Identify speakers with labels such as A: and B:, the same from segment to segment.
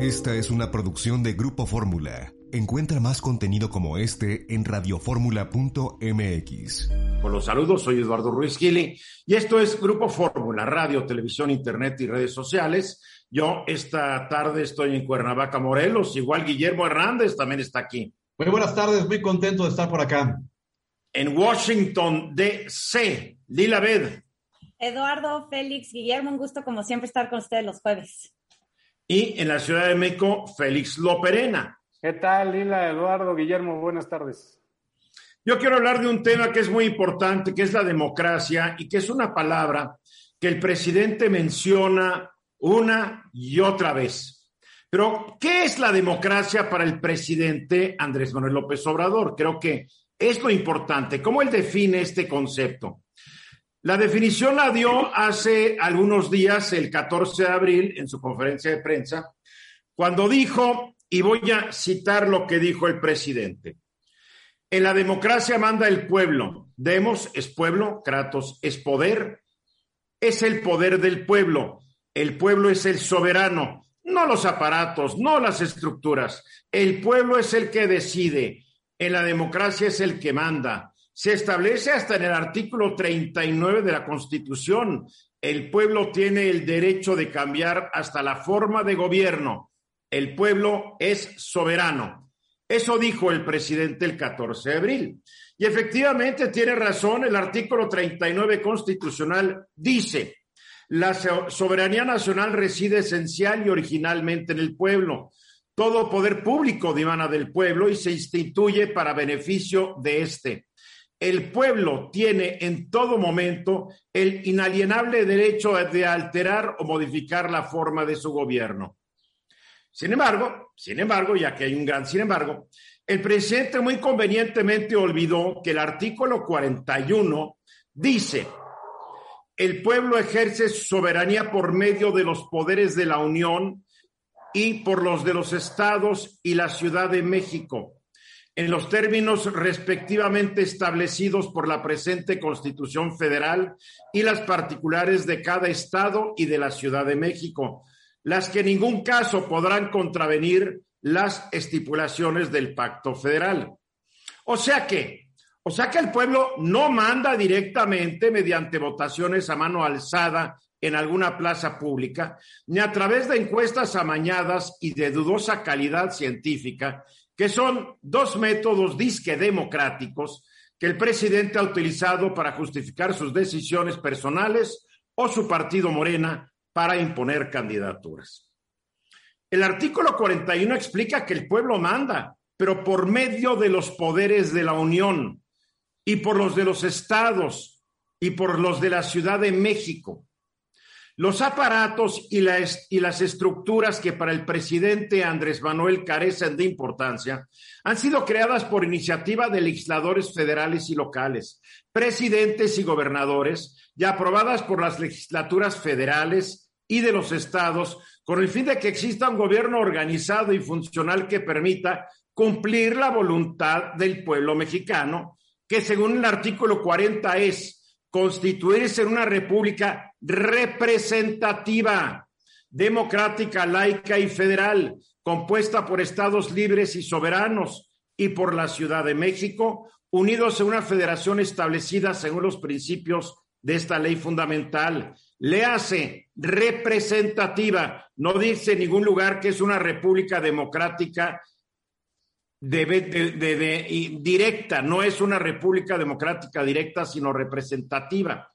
A: Esta es una producción de Grupo Fórmula. Encuentra más contenido como este en radioformula.mx.
B: Con los saludos, soy Eduardo Ruiz Gili y esto es Grupo Fórmula, radio, televisión, internet y redes sociales. Yo esta tarde estoy en Cuernavaca, Morelos, igual Guillermo Hernández también está aquí.
C: Muy buenas tardes, muy contento de estar por acá.
B: En Washington, D.C., Lila Bed.
D: Eduardo, Félix, Guillermo, un gusto como siempre estar con ustedes los jueves.
B: Y en la Ciudad de México, Félix Loperena.
E: ¿Qué tal, Lila, Eduardo, Guillermo? Buenas tardes.
B: Yo quiero hablar de un tema que es muy importante, que es la democracia y que es una palabra que el presidente menciona una y otra vez. Pero, ¿qué es la democracia para el presidente Andrés Manuel López Obrador? Creo que es lo importante. ¿Cómo él define este concepto? La definición la dio hace algunos días, el 14 de abril, en su conferencia de prensa, cuando dijo, y voy a citar lo que dijo el presidente, en la democracia manda el pueblo, demos es pueblo, Kratos es poder, es el poder del pueblo, el pueblo es el soberano, no los aparatos, no las estructuras, el pueblo es el que decide, en la democracia es el que manda se establece hasta en el artículo 39 de la Constitución. El pueblo tiene el derecho de cambiar hasta la forma de gobierno. El pueblo es soberano. Eso dijo el presidente el 14 de abril. Y efectivamente tiene razón, el artículo 39 constitucional dice, la soberanía nacional reside esencial y originalmente en el pueblo. Todo poder público dimana del pueblo y se instituye para beneficio de éste el pueblo tiene en todo momento el inalienable derecho de alterar o modificar la forma de su gobierno. Sin embargo, sin embargo, ya que hay un gran sin embargo, el presidente muy convenientemente olvidó que el artículo 41 dice, el pueblo ejerce soberanía por medio de los poderes de la Unión y por los de los estados y la Ciudad de México en los términos respectivamente establecidos por la presente Constitución Federal y las particulares de cada Estado y de la Ciudad de México, las que en ningún caso podrán contravenir las estipulaciones del Pacto Federal. O sea que, o sea que el pueblo no manda directamente mediante votaciones a mano alzada en alguna plaza pública, ni a través de encuestas amañadas y de dudosa calidad científica, que son dos métodos disque democráticos que el presidente ha utilizado para justificar sus decisiones personales o su partido Morena para imponer candidaturas. El artículo 41 explica que el pueblo manda, pero por medio de los poderes de la Unión y por los de los estados y por los de la Ciudad de México. Los aparatos y, las estructuras que para el presidente Andrés Manuel carecen de importancia han sido creadas por iniciativa de legisladores federales y locales, presidentes y gobernadores, y aprobadas por las legislaturas federales y de los estados, con el fin de que exista un gobierno organizado y funcional que permita cumplir la voluntad del pueblo mexicano, que según el artículo 40 es constituirse en una república representativa, democrática, laica y federal, compuesta por estados libres y soberanos y por la Ciudad de México, unidos en una federación establecida según los principios de esta ley fundamental. Le hace representativa, no dice en ningún lugar que es una república democrática de, directa, no es una república democrática directa, sino representativa.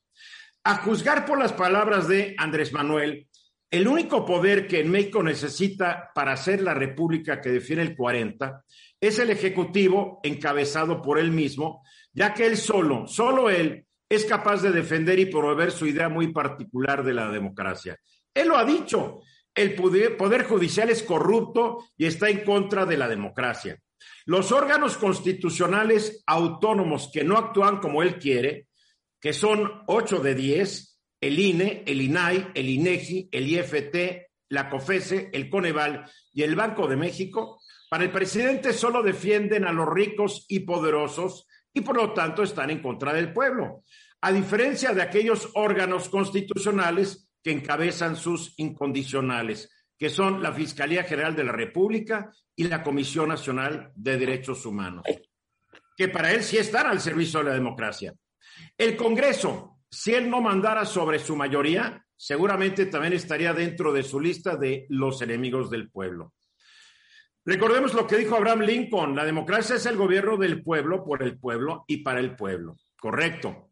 B: A juzgar por las palabras de Andrés Manuel, el único poder que en México necesita para ser la república que define el 40 es el Ejecutivo encabezado por él mismo, ya que él solo, solo él, es capaz de defender y promover su idea muy particular de la democracia. Él lo ha dicho, el poder judicial es corrupto y está en contra de la democracia. Los órganos constitucionales autónomos que no actúan como él quiere, que son ocho de diez, el INE, el INAI, el INEGI, el IFT, la COFESE, el Coneval y el Banco de México, para el presidente solo defienden a los ricos y poderosos y por lo tanto están en contra del pueblo, a diferencia de aquellos órganos constitucionales que encabezan sus incondicionales, que son la Fiscalía General de la República y la Comisión Nacional de Derechos Humanos, que para él sí están al servicio de la democracia. El Congreso, si él no mandara sobre su mayoría, seguramente también estaría dentro de su lista de los enemigos del pueblo. Recordemos lo que dijo Abraham Lincoln, la democracia es el gobierno del pueblo, por el pueblo y para el pueblo. Correcto.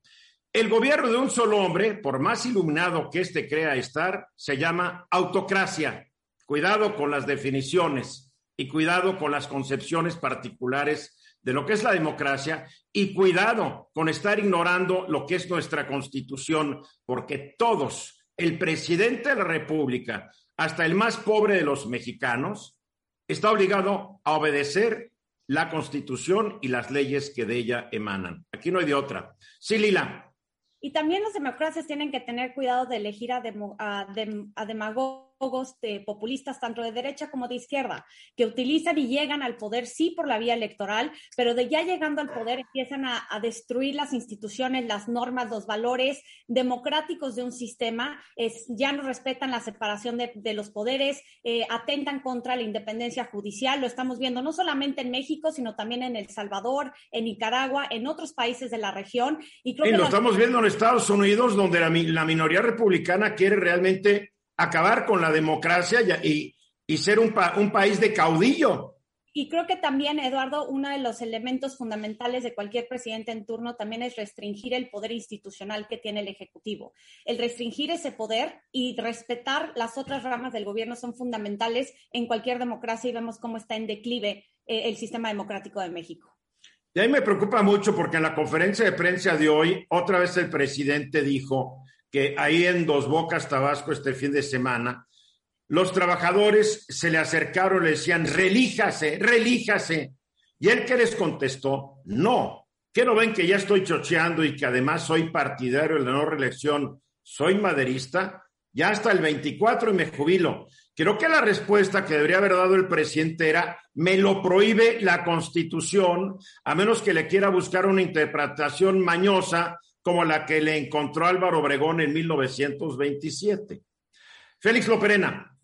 B: El gobierno de un solo hombre, por más iluminado que éste crea estar, se llama autocracia. Cuidado con las definiciones y cuidado con las concepciones particulares de lo que es la democracia y cuidado con estar ignorando lo que es nuestra constitución, porque todos, el presidente de la República, hasta el más pobre de los mexicanos, está obligado a obedecer la constitución y las leyes que de ella emanan. Aquí no hay de otra. Sí, Lila.
D: Y también las democracias tienen que tener cuidado de elegir a, a demagogos de populistas tanto de derecha como de izquierda, que utilizan y llegan al poder sí por la vía electoral, pero de ya llegando al poder empiezan a, destruir las instituciones, las normas, los valores democráticos de un sistema, es, ya no respetan la separación de, los poderes, eh, atentan contra la independencia judicial, lo estamos viendo no solamente en México, sino también en El Salvador, en Nicaragua, en otros países de la región.
B: Y, creo lo estamos viendo en Estados Unidos, donde la, la minoría republicana quiere realmente acabar con la democracia y, y ser un, un país de caudillo.
D: Y creo que también, Eduardo, uno de los elementos fundamentales de cualquier presidente en turno también es restringir el poder institucional que tiene el Ejecutivo. El restringir ese poder y respetar las otras ramas del gobierno son fundamentales en cualquier democracia y vemos cómo está en declive eh, el sistema democrático de México.
B: Y ahí me preocupa mucho porque en la conferencia de prensa de hoy, otra vez el presidente dijo que ahí en Dos Bocas, Tabasco, este fin de semana, los trabajadores se le acercaron le decían, relíjase, relíjase. Y él que les contestó, no, que no ven que ya estoy chocheando y que además soy partidario de la no reelección, soy maderista, ya hasta el 24 y me jubilo. Creo que la respuesta que debería haber dado el presidente era, me lo prohíbe la constitución, a menos que le quiera buscar una interpretación mañosa como la que le encontró Álvaro Obregón en 1927. Félix Loperena.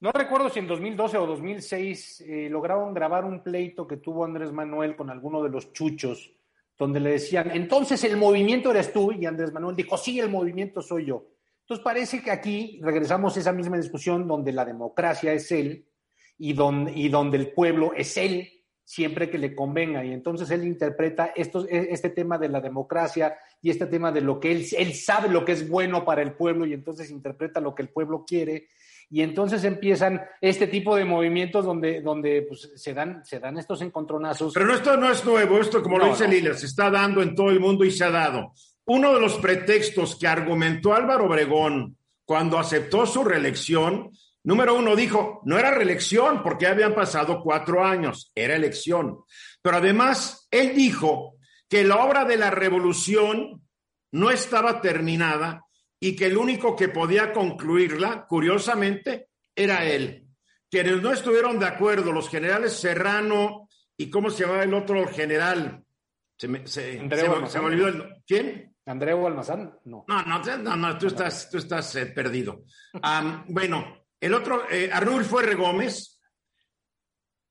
E: No recuerdo si en 2012 o 2006 eh, lograron grabar un pleito que tuvo Andrés Manuel con alguno de los chuchos, donde le decían, entonces el movimiento eres tú, y Andrés Manuel dijo, sí, el movimiento soy yo. Entonces parece que aquí regresamos a esa misma discusión donde la democracia es él y donde, y donde el pueblo es él siempre que le convenga. Y entonces él interpreta esto, e, este tema de la democracia y este tema de lo que él, él sabe lo que es bueno para el pueblo y entonces interpreta lo que el pueblo quiere. Y entonces empiezan este tipo de movimientos donde, donde pues, se, dan, se dan estos encontronazos.
B: Pero esto no es nuevo, esto como lo dice Lila, se está dando en todo el mundo y se ha dado. Uno de los pretextos que argumentó Álvaro Obregón cuando aceptó su reelección Número uno dijo, no era reelección porque habían pasado cuatro años, era elección. Pero además, él dijo que la obra de la revolución no estaba terminada y que el único que podía concluirla, curiosamente, era él. Quienes no estuvieron de acuerdo, los generales Serrano y cómo se llamaba el otro general. Se me, se, olvidó el, ¿Quién?
E: Andreu Almazán, no.
B: No, no, no, tú estás, tú estás eh, perdido. bueno, el otro, eh, Arnulfo R. Gómez,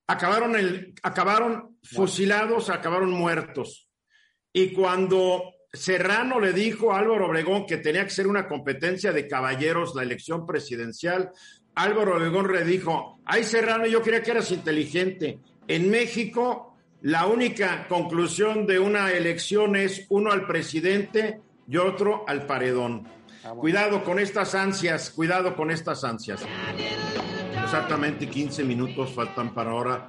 B: acabaron, el, acabaron fusilados, acabaron muertos. Y cuando Serrano le dijo a Álvaro Obregón que tenía que ser una competencia de caballeros la elección presidencial, Álvaro Obregón le dijo, ay Serrano, yo creía que eras inteligente. En México, la única conclusión de una elección es uno al presidente y otro al paredón. Ah, cuidado con estas ansias, cuidado con estas ansias. Exactamente 15 minutos faltan para ahora.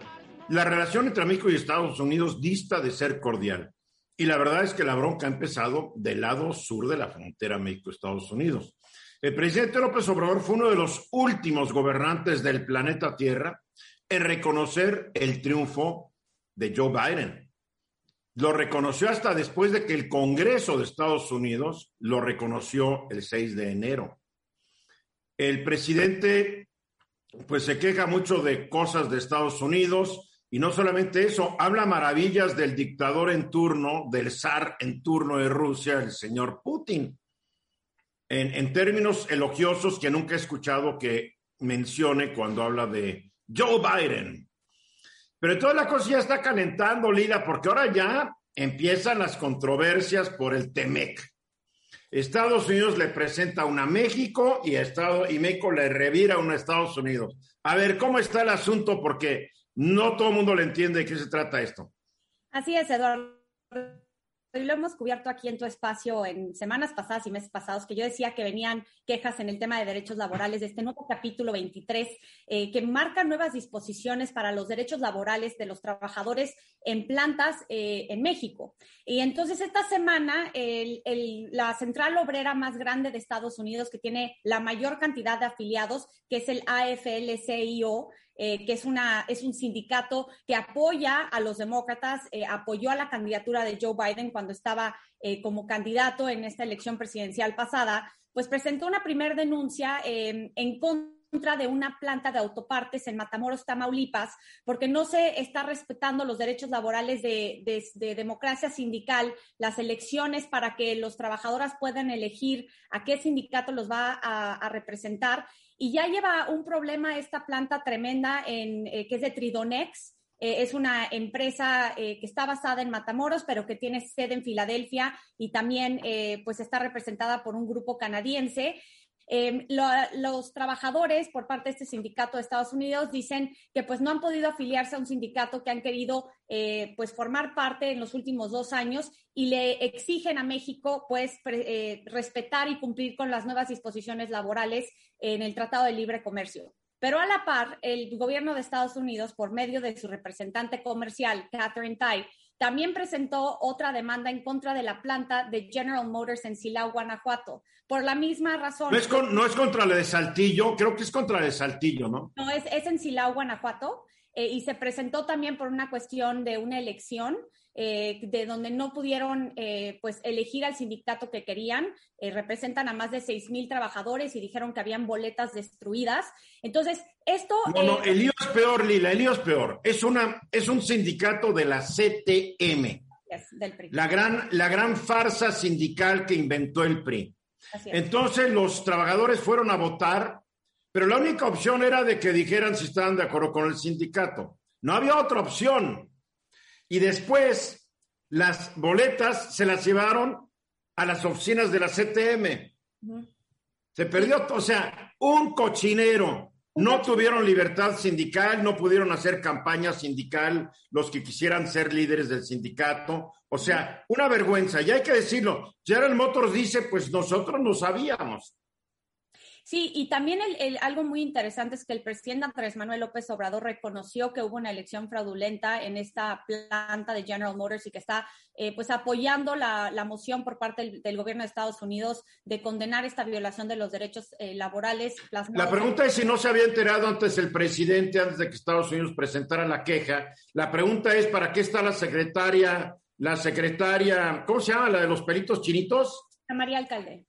B: La relación entre México y Estados Unidos dista de ser cordial. Y la verdad es que la bronca ha empezado del lado sur de la frontera México-Estados Unidos. El presidente López Obrador fue uno de los últimos gobernantes del planeta Tierra en reconocer el triunfo de Joe Biden. Lo reconoció hasta después de que el Congreso de Estados Unidos lo reconoció el 6 de enero. El presidente pues se queja mucho de cosas de Estados Unidos y no solamente eso, habla maravillas del dictador en turno, del zar en turno de Rusia, el señor Putin en, términos elogiosos que nunca he escuchado que mencione cuando habla de Joe Biden. Pero toda la cosa ya está calentando, Lila, porque ahora ya empiezan las controversias por el TEMEC. Estados Unidos le presenta una a México y, Estado, y México le revira una a Estados Unidos. A ver, ¿cómo está el asunto? Porque no todo el mundo le entiende de qué se trata esto.
D: Así es, Eduardo lo hemos cubierto aquí en tu espacio en semanas pasadas y meses pasados, que yo decía que venían quejas en el tema de derechos laborales de este nuevo capítulo 23, eh, que marca nuevas disposiciones para los derechos laborales de los trabajadores en plantas eh, en México. Y entonces esta semana la central obrera más grande de Estados Unidos, que tiene la mayor cantidad de afiliados, que es el AFL-CIO, eh, que es, una, es un sindicato que apoya a los demócratas, eh, apoyó a la candidatura de Joe Biden cuando estaba eh, como candidato en esta elección presidencial pasada, pues presentó una primera denuncia en contra de una planta de autopartes en Matamoros, Tamaulipas, porque no se está respetando los derechos laborales de, democracia sindical, las elecciones para que los trabajadores puedan elegir a qué sindicato los va a representar. Y ya lleva un problema esta planta tremenda en, eh, que es de Tridonex. Eh, es una empresa eh, que está basada en Matamoros, pero que tiene sede en Filadelfia y también pues está representada por un grupo canadiense. Em, los trabajadores por parte de este sindicato de Estados Unidos dicen que pues no han podido afiliarse a un sindicato que han querido eh, pues formar parte en los últimos dos años y le exigen a México pues eh, respetar y cumplir con las nuevas disposiciones laborales en el Tratado de Libre Comercio. Pero a la par, el gobierno de Estados Unidos, por medio de su representante comercial, Catherine Tai, también presentó otra demanda en contra de la planta de General Motors en Silao, Guanajuato, por la misma razón.
B: No es, no es contra la de Saltillo, creo que es contra la de Saltillo, ¿no?
D: No, es, es en Silao, Guanajuato, eh, y se presentó también por una cuestión de una elección eh, de donde no pudieron eh, pues elegir al sindicato que querían, eh, representan a más de seis mil trabajadores y dijeron que habían boletas destruidas. Entonces, esto...
B: No, no, el lío es peor, Lila, el lío es peor. Es, una, es un sindicato de la CTM. La gran, la gran farsa sindical que inventó el PRI. Entonces los trabajadores fueron a votar, pero la única opción era de que dijeran si estaban de acuerdo con el sindicato. No había otra opción. Y después las boletas se las llevaron a las oficinas de la CTM. Se perdió, o sea, un cochinero. No tuvieron libertad sindical, no pudieron hacer campaña sindical los que quisieran ser líderes del sindicato. O sea, una vergüenza. Y hay que decirlo. General Motors dice, pues nosotros no sabíamos.
D: Sí, y también el, algo muy interesante es que el presidente Andrés Manuel López Obrador reconoció que hubo una elección fraudulenta en esta planta de General Motors y que está eh, pues apoyando la, moción por parte del, gobierno de Estados Unidos de condenar esta violación de los derechos eh, laborales.
B: La pregunta es si no se había enterado antes el presidente, antes de que Estados Unidos presentara la queja. La pregunta es, ¿para qué está la secretaria, la secretaria, ¿cómo se llama? La de los peritos chinitos?
D: María Alcalde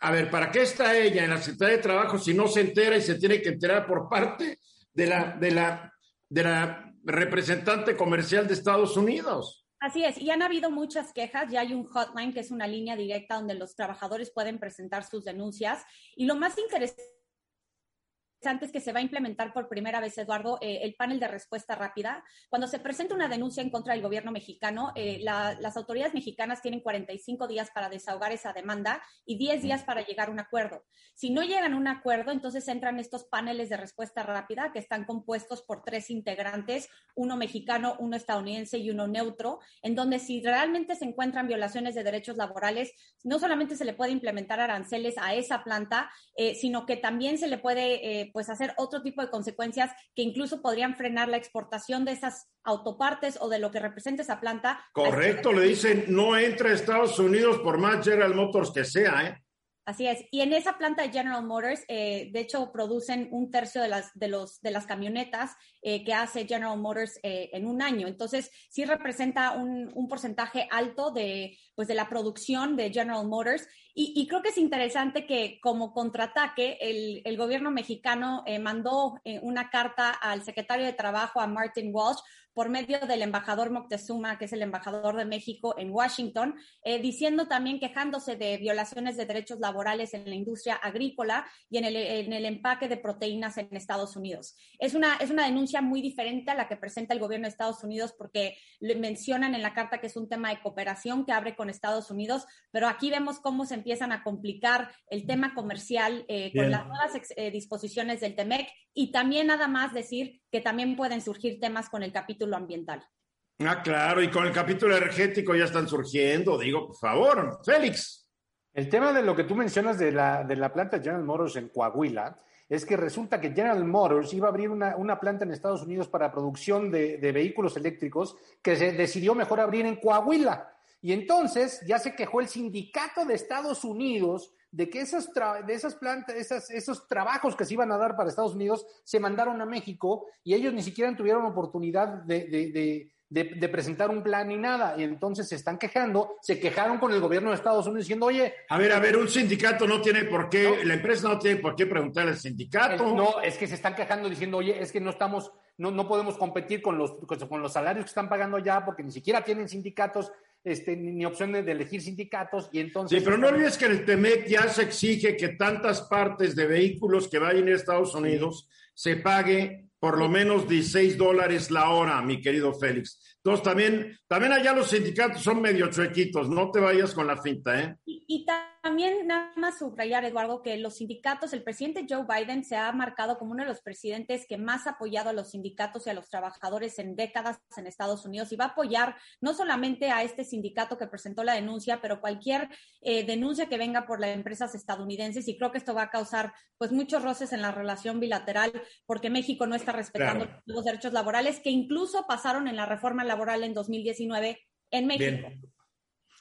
B: a ver, ¿para qué está ella en la Secretaría de Trabajo si no se entera y se tiene que enterar por parte de la, de la, de la representante comercial de Estados Unidos?
D: Así es, y han habido muchas quejas, ya hay un hotline que es una línea directa donde los trabajadores pueden presentar sus denuncias. Y lo más interesante antes que se va a implementar por primera vez, Eduardo, eh, el panel de respuesta rápida. Cuando se presenta una denuncia en contra del gobierno mexicano, eh, las autoridades mexicanas tienen 45 días para desahogar esa demanda y 10 días para llegar a un acuerdo. Si no llegan a un acuerdo, entonces entran estos paneles de respuesta rápida que están compuestos por tres integrantes, uno mexicano, uno estadounidense y uno neutro, en donde si realmente se encuentran violaciones de derechos laborales, no solamente se le puede implementar aranceles a esa planta, eh, sino que también se le puede pues hacer otro tipo de consecuencias que incluso podrían frenar la exportación de esas autopartes o de lo que representa esa planta.
B: Correcto, le dicen no entra a Estados Unidos por más General Motors que sea, ¿eh?
D: Así es. Y en esa planta de General Motors, eh, de hecho, producen un tercio de las, de los, de las camionetas eh, que hace General Motors eh, en un año. Entonces, sí representa un, un, porcentaje alto de, pues, de la producción de General Motors. Y, y creo que es interesante que como contraataque, el, el gobierno mexicano mandó una carta al secretario de Trabajo, a Martin Walsh, por medio del embajador Moctezuma, que es el embajador de México en Washington, eh, diciendo también quejándose de violaciones de derechos laborales en la industria agrícola y en el, en el empaque de proteínas en Estados Unidos. Es una, es una denuncia muy diferente a la que presenta el gobierno de Estados Unidos porque le mencionan en la carta que es un tema de cooperación que abre con Estados Unidos, pero aquí vemos cómo se empiezan a complicar el tema comercial eh, con las nuevas eh, disposiciones del TEMEC y también nada más decir que también pueden surgir temas con el capítulo ambiental.
B: Ah, claro, y con el capítulo energético ya están surgiendo, digo, por favor, Félix.
E: El tema de lo que tú mencionas de la, de la planta General Motors en Coahuila es que resulta que General Motors iba a abrir una, una planta en Estados Unidos para producción de, de, vehículos eléctricos que se decidió mejor abrir en Coahuila. Y entonces ya se quejó el sindicato de Estados Unidos de que esas, de esas plantas, esas, esos trabajos que se iban a dar para Estados Unidos se mandaron a México y ellos ni siquiera tuvieron oportunidad de, de, presentar un plan ni nada. Y entonces se están quejando, se quejaron con el gobierno de Estados Unidos diciendo, oye.
B: A ver, a ver, un sindicato no tiene por qué, no, la empresa no tiene por qué preguntar al sindicato.
E: Es, no, es que se están quejando diciendo, oye, es que no estamos, no, no podemos competir con los, con los salarios que están pagando allá porque ni siquiera tienen sindicatos este, ni, opción de, de, elegir sindicatos y entonces...
B: Sí, pero no olvides que en el TEMEC ya se exige que tantas partes de vehículos que vayan a Estados Unidos sí. se pague por lo menos 16 dólares la hora, mi querido Félix. Entonces también, también allá los sindicatos son medio chuequitos, no te vayas con la finta, ¿eh?
D: Y, y también nada más subrayar, Eduardo, que los sindicatos, el presidente Joe Biden se ha marcado como uno de los presidentes que más ha apoyado a los sindicatos y a los trabajadores en décadas en Estados Unidos y va a apoyar no solamente a este sindicato que presentó la denuncia, pero cualquier eh, denuncia que venga por las empresas estadounidenses y creo que esto va a causar pues muchos roces en la relación bilateral porque México no está respetando claro. los derechos laborales que incluso pasaron en la reforma laboral en 2019 en México.
B: Bien.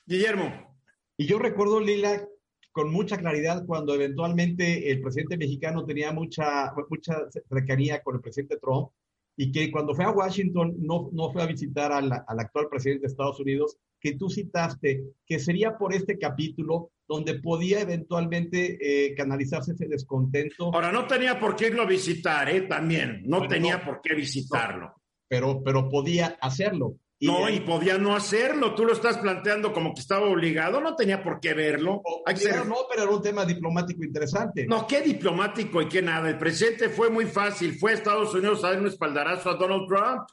B: Guillermo.
C: Y yo recuerdo, Lila, con mucha claridad cuando eventualmente el presidente mexicano tenía mucha, mucha cercanía con el presidente Trump y que cuando fue a Washington no, no fue a visitar al, al actual presidente de Estados Unidos, que tú citaste, que sería por este capítulo donde podía eventualmente eh, canalizarse ese descontento.
B: Ahora, no tenía por qué irlo a visitar, ¿eh? También, no bueno, tenía no, por qué visitarlo.
C: Pero, pero podía hacerlo.
B: Y no, y podía no hacerlo. Tú lo estás planteando como que estaba obligado, no tenía por qué verlo.
C: O, Hay ser... No, pero era un tema diplomático interesante.
B: No, qué diplomático y qué nada. El presidente fue muy fácil. Fue a Estados Unidos a dar un espaldarazo a Donald Trump.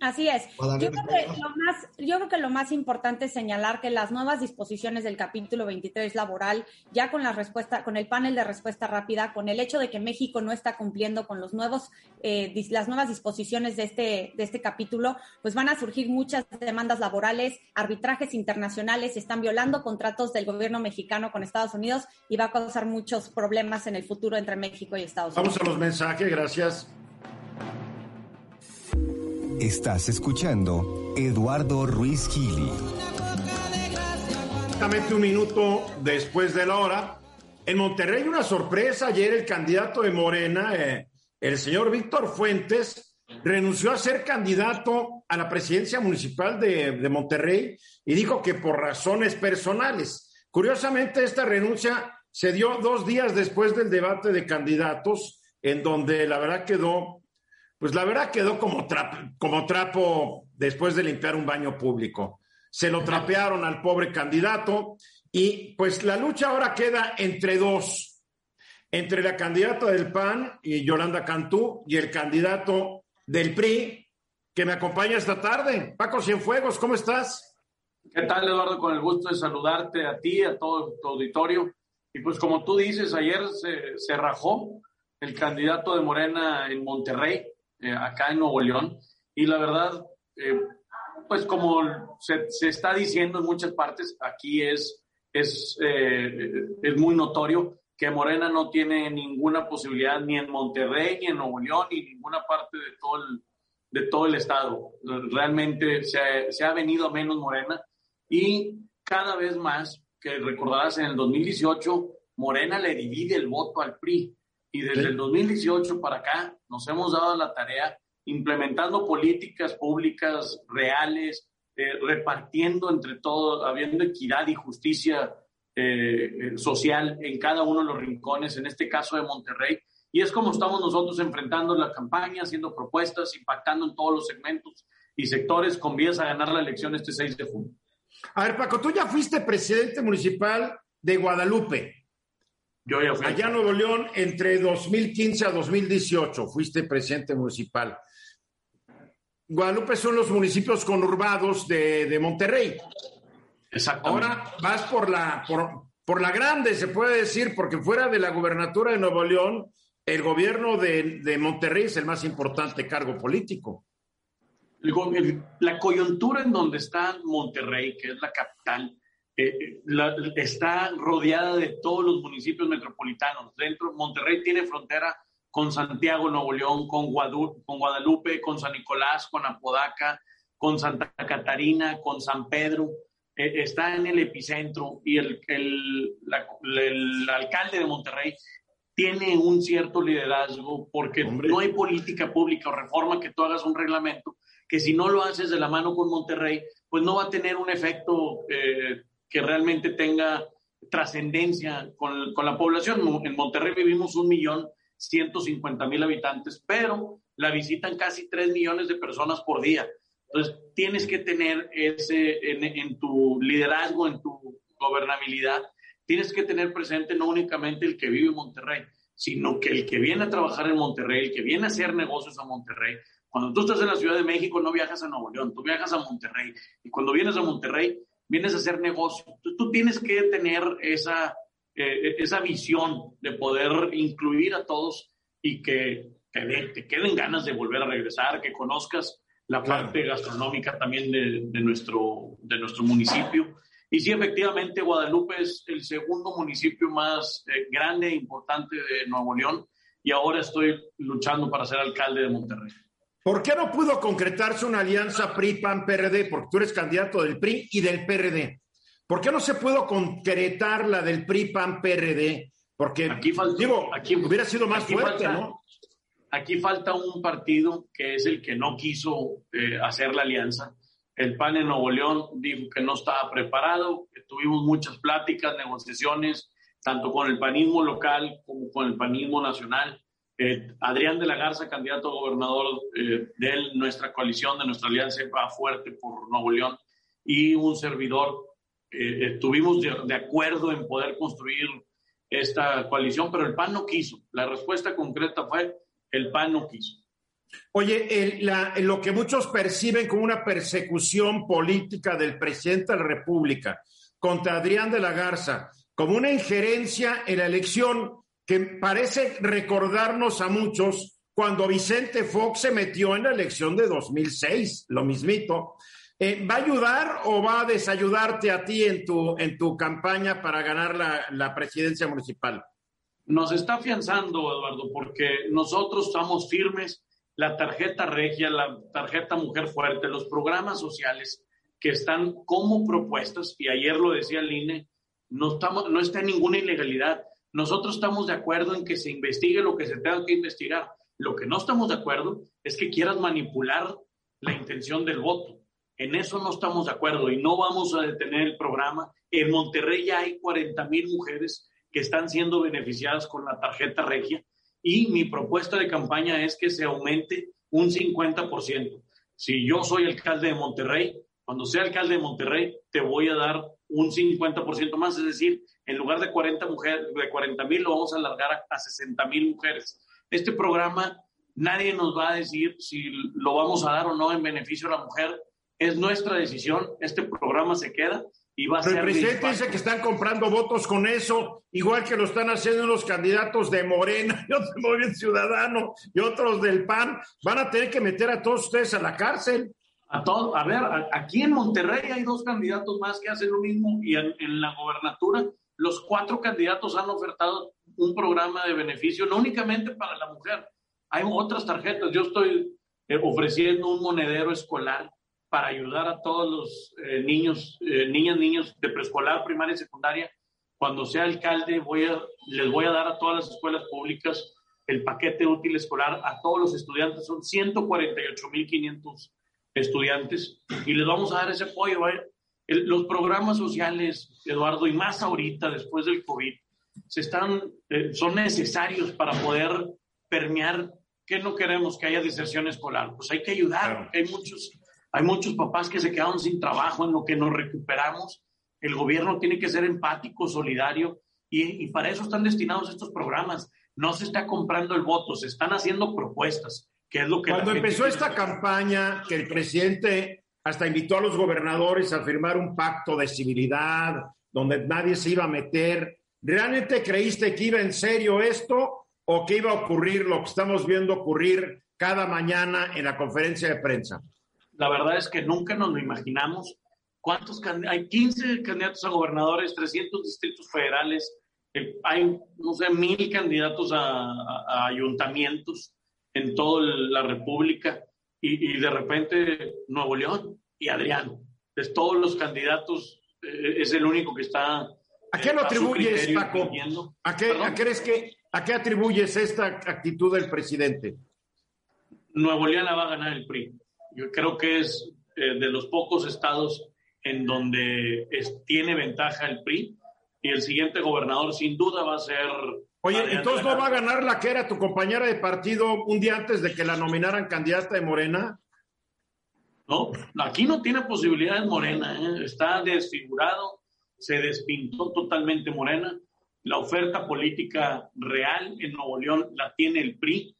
D: Así es. Yo creo, que lo más, yo creo que lo más importante es señalar que las nuevas disposiciones del capítulo 23 laboral, ya con la respuesta, con el panel de respuesta rápida, con el hecho de que México no está cumpliendo con los nuevos, eh, las nuevas disposiciones de este, de este capítulo, pues van a surgir muchas demandas laborales, arbitrajes internacionales, están violando contratos del gobierno mexicano con Estados Unidos y va a causar muchos problemas en el futuro entre México y Estados
B: Unidos.
D: Vamos
B: a los mensajes, gracias.
A: Estás escuchando Eduardo Ruiz Gili.
B: Exactamente un minuto después de la hora. En Monterrey una sorpresa. Ayer el candidato de Morena, eh, el señor Víctor Fuentes, renunció a ser candidato a la presidencia municipal de, Monterrey y dijo que por razones personales. Curiosamente, esta renuncia se dio dos días después del debate de candidatos, en donde la verdad quedó pues la verdad quedó como trapo, como trapo después de limpiar un baño público. Se lo trapearon al pobre candidato y pues la lucha ahora queda entre dos, entre la candidata del PAN y Yolanda Cantú y el candidato del PRI que me acompaña esta tarde. Paco Cienfuegos, ¿cómo estás?
F: ¿Qué tal, Eduardo? Con el gusto de saludarte a ti, a todo tu auditorio. Y pues como tú dices, ayer se, rajó el candidato de Morena en Monterrey, eh, acá en Nuevo León. Y la verdad, eh, pues como se, se, está diciendo en muchas partes, aquí es, es, eh, es muy notorio que Morena no tiene ninguna posibilidad ni en Monterrey, ni en Nuevo León, ni en ninguna parte de todo el, de todo el estado. Realmente se ha, se ha venido a menos Morena y cada vez más, que recordarás en el 2018, Morena le divide el voto al PRI. Y desde el 2018 para acá nos hemos dado la tarea implementando políticas públicas reales, eh, repartiendo entre todos, habiendo equidad y justicia eh, social en cada uno de los rincones, en este caso de Monterrey. Y es como estamos nosotros enfrentando la campaña, haciendo propuestas, impactando en todos los segmentos y sectores con vías a ganar la elección este 6 de junio.
B: A ver, Paco, tú ya fuiste presidente municipal de Guadalupe.
F: Yo ya fui.
B: Allá en Nuevo León, entre 2015 a 2018, fuiste presidente municipal. Guadalupe son los municipios conurbados de, de Monterrey. Ahora vas por la, por, por la grande, se puede decir, porque fuera de la gubernatura de Nuevo León, el gobierno de, de Monterrey es el más importante cargo político.
F: La coyuntura en donde está Monterrey, que es la capital, eh, la, está rodeada de todos los municipios metropolitanos. Dentro, Monterrey tiene frontera con Santiago, Nuevo León, con, Guadalupe, con Guadalupe, con San Nicolás, con Apodaca, con Santa Catarina, con San Pedro. Eh, está en el epicentro y el, el, la, el, alcalde de Monterrey tiene un cierto liderazgo porque Hombre. no hay política pública o reforma que tú hagas un reglamento que si no lo haces de la mano con Monterrey, pues no va a tener un efecto eh, que realmente tenga trascendencia con, con, la población. En Monterrey vivimos un millón ciento cincuenta mil habitantes, pero la visitan casi tres millones de personas por día. Entonces, tienes que tener ese en, en tu liderazgo, en tu gobernabilidad, tienes que tener presente no únicamente el que vive en Monterrey, sino que el que viene a trabajar en Monterrey, el que viene a hacer negocios a Monterrey. Cuando tú estás en la Ciudad de México, no viajas a Nuevo León, tú viajas a Monterrey. Y cuando vienes a Monterrey, vienes a hacer negocio. Tú, tú tienes que tener esa, eh, esa visión de poder incluir a todos y que te, te, queden ganas de volver a regresar, que conozcas la parte gastronómica también de, de, nuestro, de nuestro municipio. Y sí, efectivamente, Guadalupe es el segundo municipio más eh, grande e importante de Nuevo León y ahora estoy luchando para ser alcalde de Monterrey.
B: ¿Por qué no pudo concretarse una alianza PRI-PAN-PRD? Porque tú eres candidato del PRI y del PRD. ¿Por qué no se pudo concretar la del PRI-PAN-PRD? Porque,
F: aquí
B: digo,
F: aquí,
B: hubiera sido más fuerte,
F: falta,
B: ¿no?
F: Aquí falta un partido que es el que no quiso eh, hacer la alianza. El PAN en Nuevo León dijo que no estaba preparado, tuvimos muchas pláticas, negociaciones, tanto con el panismo local como con el panismo nacional. Eh, Adrián de la Garza, candidato a gobernador eh, de nuestra coalición, de nuestra alianza, va fuerte por Nuevo León, y un servidor. Estuvimos de, acuerdo en poder construir esta coalición, pero el PAN no quiso. La respuesta concreta fue, el PAN no quiso.
B: Oye, lo que muchos perciben como una persecución política del presidente de la República contra Adrián de la Garza, como una injerencia en la elección que parece recordarnos a muchos cuando Vicente Fox se metió en la elección de 2006, lo mismito. Eh, ¿Va a ayudar o va a desayudarte a ti en tu, en tu campaña para ganar la, la presidencia municipal?
F: Nos está afianzando, Eduardo, porque nosotros estamos firmes la tarjeta regia, la tarjeta mujer fuerte, los programas sociales que están como propuestas, y ayer lo decía el INE, no, estamos, no está en ninguna ilegalidad. Nosotros estamos de acuerdo en que se investigue lo que se tenga que investigar. Lo que no estamos de acuerdo es que quieras manipular la intención del voto. En eso no estamos de acuerdo y no vamos a detener el programa. En Monterrey ya hay 40 mil mujeres que están siendo beneficiadas con la tarjeta regia y mi propuesta de campaña es que se aumente un 50%. Si yo soy alcalde de Monterrey, cuando sea alcalde de Monterrey, te voy a dar un 50% más, es decir, en lugar de 40 mujeres, de 40 mil, lo vamos a alargar a, a 60 mil mujeres. Este programa, nadie nos va a decir si lo vamos a dar o no en beneficio a la mujer. Es nuestra decisión. Este programa se queda y va a
B: Pero
F: ser.
B: el presidente dice que están comprando votos con eso, igual que lo están haciendo los candidatos de Morena, y otros de Movimiento Ciudadano y otros del PAN. Van a tener que meter a todos ustedes a la cárcel.
F: A, todo, a ver, a, aquí en Monterrey hay dos candidatos más que hacen lo mismo y en, en, la gobernatura los cuatro candidatos han ofertado un programa de beneficio, no únicamente para la mujer, hay otras tarjetas. Yo estoy eh, ofreciendo un monedero escolar para ayudar a todos los eh, niños, eh, niñas, niños de preescolar, primaria y secundaria cuando sea alcalde, voy a, les voy a dar a todas las escuelas públicas el paquete útil escolar a todos los estudiantes. Son 148.500 estudiantes y les vamos a dar ese apoyo. los programas sociales, Eduardo, y más ahorita, después del COVID, se están, eh, son necesarios para poder permear que no queremos que haya deserción escolar. Pues hay que ayudar, hay muchos, hay muchos papás que se quedaron sin trabajo en lo que nos recuperamos. El gobierno tiene que ser empático, solidario, y, y para eso están destinados estos programas. No se está comprando el voto, se están haciendo propuestas, que es lo que...
B: Cuando empezó esta campaña, que el presidente hasta invitó a los gobernadores a firmar un pacto de civilidad, donde nadie se iba a meter, ¿realmente creíste que iba en serio esto o que iba a ocurrir lo que estamos viendo ocurrir cada mañana en la conferencia de prensa?
F: La verdad es que nunca nos lo imaginamos. ¿Cuántos hay 15 candidatos a gobernadores, 300 distritos federales, eh, hay, no sé, mil candidatos a, ayuntamientos en toda la República y, de repente Nuevo León y Adrián. De todos los candidatos, eh, es el único que está.
B: ¿A qué lo atribuyes, Paco? ¿A qué, ¿A, que, ¿A qué atribuyes esta actitud del presidente?
F: Nuevo León la va a ganar el PRI. Yo creo que es eh, de los pocos estados en donde tiene ventaja el PRI y el siguiente gobernador sin duda va a ser...
B: Oye, entonces no va a ganar la que era tu compañera de partido un día antes de que la nominaran candidata de Morena.
F: No, aquí no tiene posibilidades Morena, ¿eh? está desfigurado, se despintó totalmente Morena. La oferta política real en Nuevo León la tiene el PRI.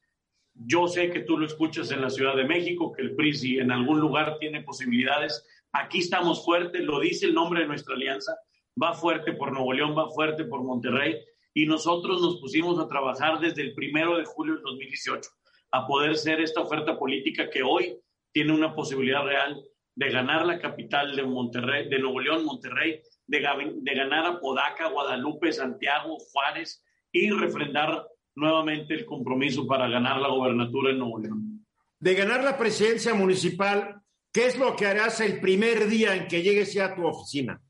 F: Yo sé que tú lo escuchas en la Ciudad de México, que el PRI si en algún lugar tiene posibilidades. Aquí estamos fuertes, lo dice el nombre de nuestra alianza va fuerte por Nuevo León, va fuerte por Monterrey, y nosotros nos pusimos a trabajar desde el primero de julio del 2018 a poder ser esta oferta política que hoy tiene una posibilidad real de ganar la capital de Monterrey, de Nuevo León, Monterrey, de, de ganar a Podaca, Guadalupe, Santiago, Juárez y refrendar nuevamente el compromiso para ganar la gobernatura en Nuevo León.
B: De ganar la presidencia municipal, ¿qué es lo que harás el primer día en que llegues ya a tu oficina?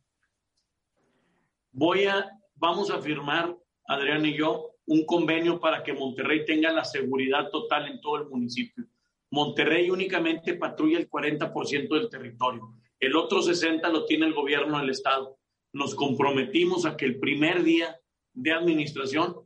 F: voy a, vamos a firmar, Adrián y yo, un convenio para que Monterrey tenga la seguridad total en todo el municipio. Monterrey únicamente patrulla el 40% del territorio. El otro 60% lo tiene el gobierno del estado. Nos comprometimos a que el primer día de administración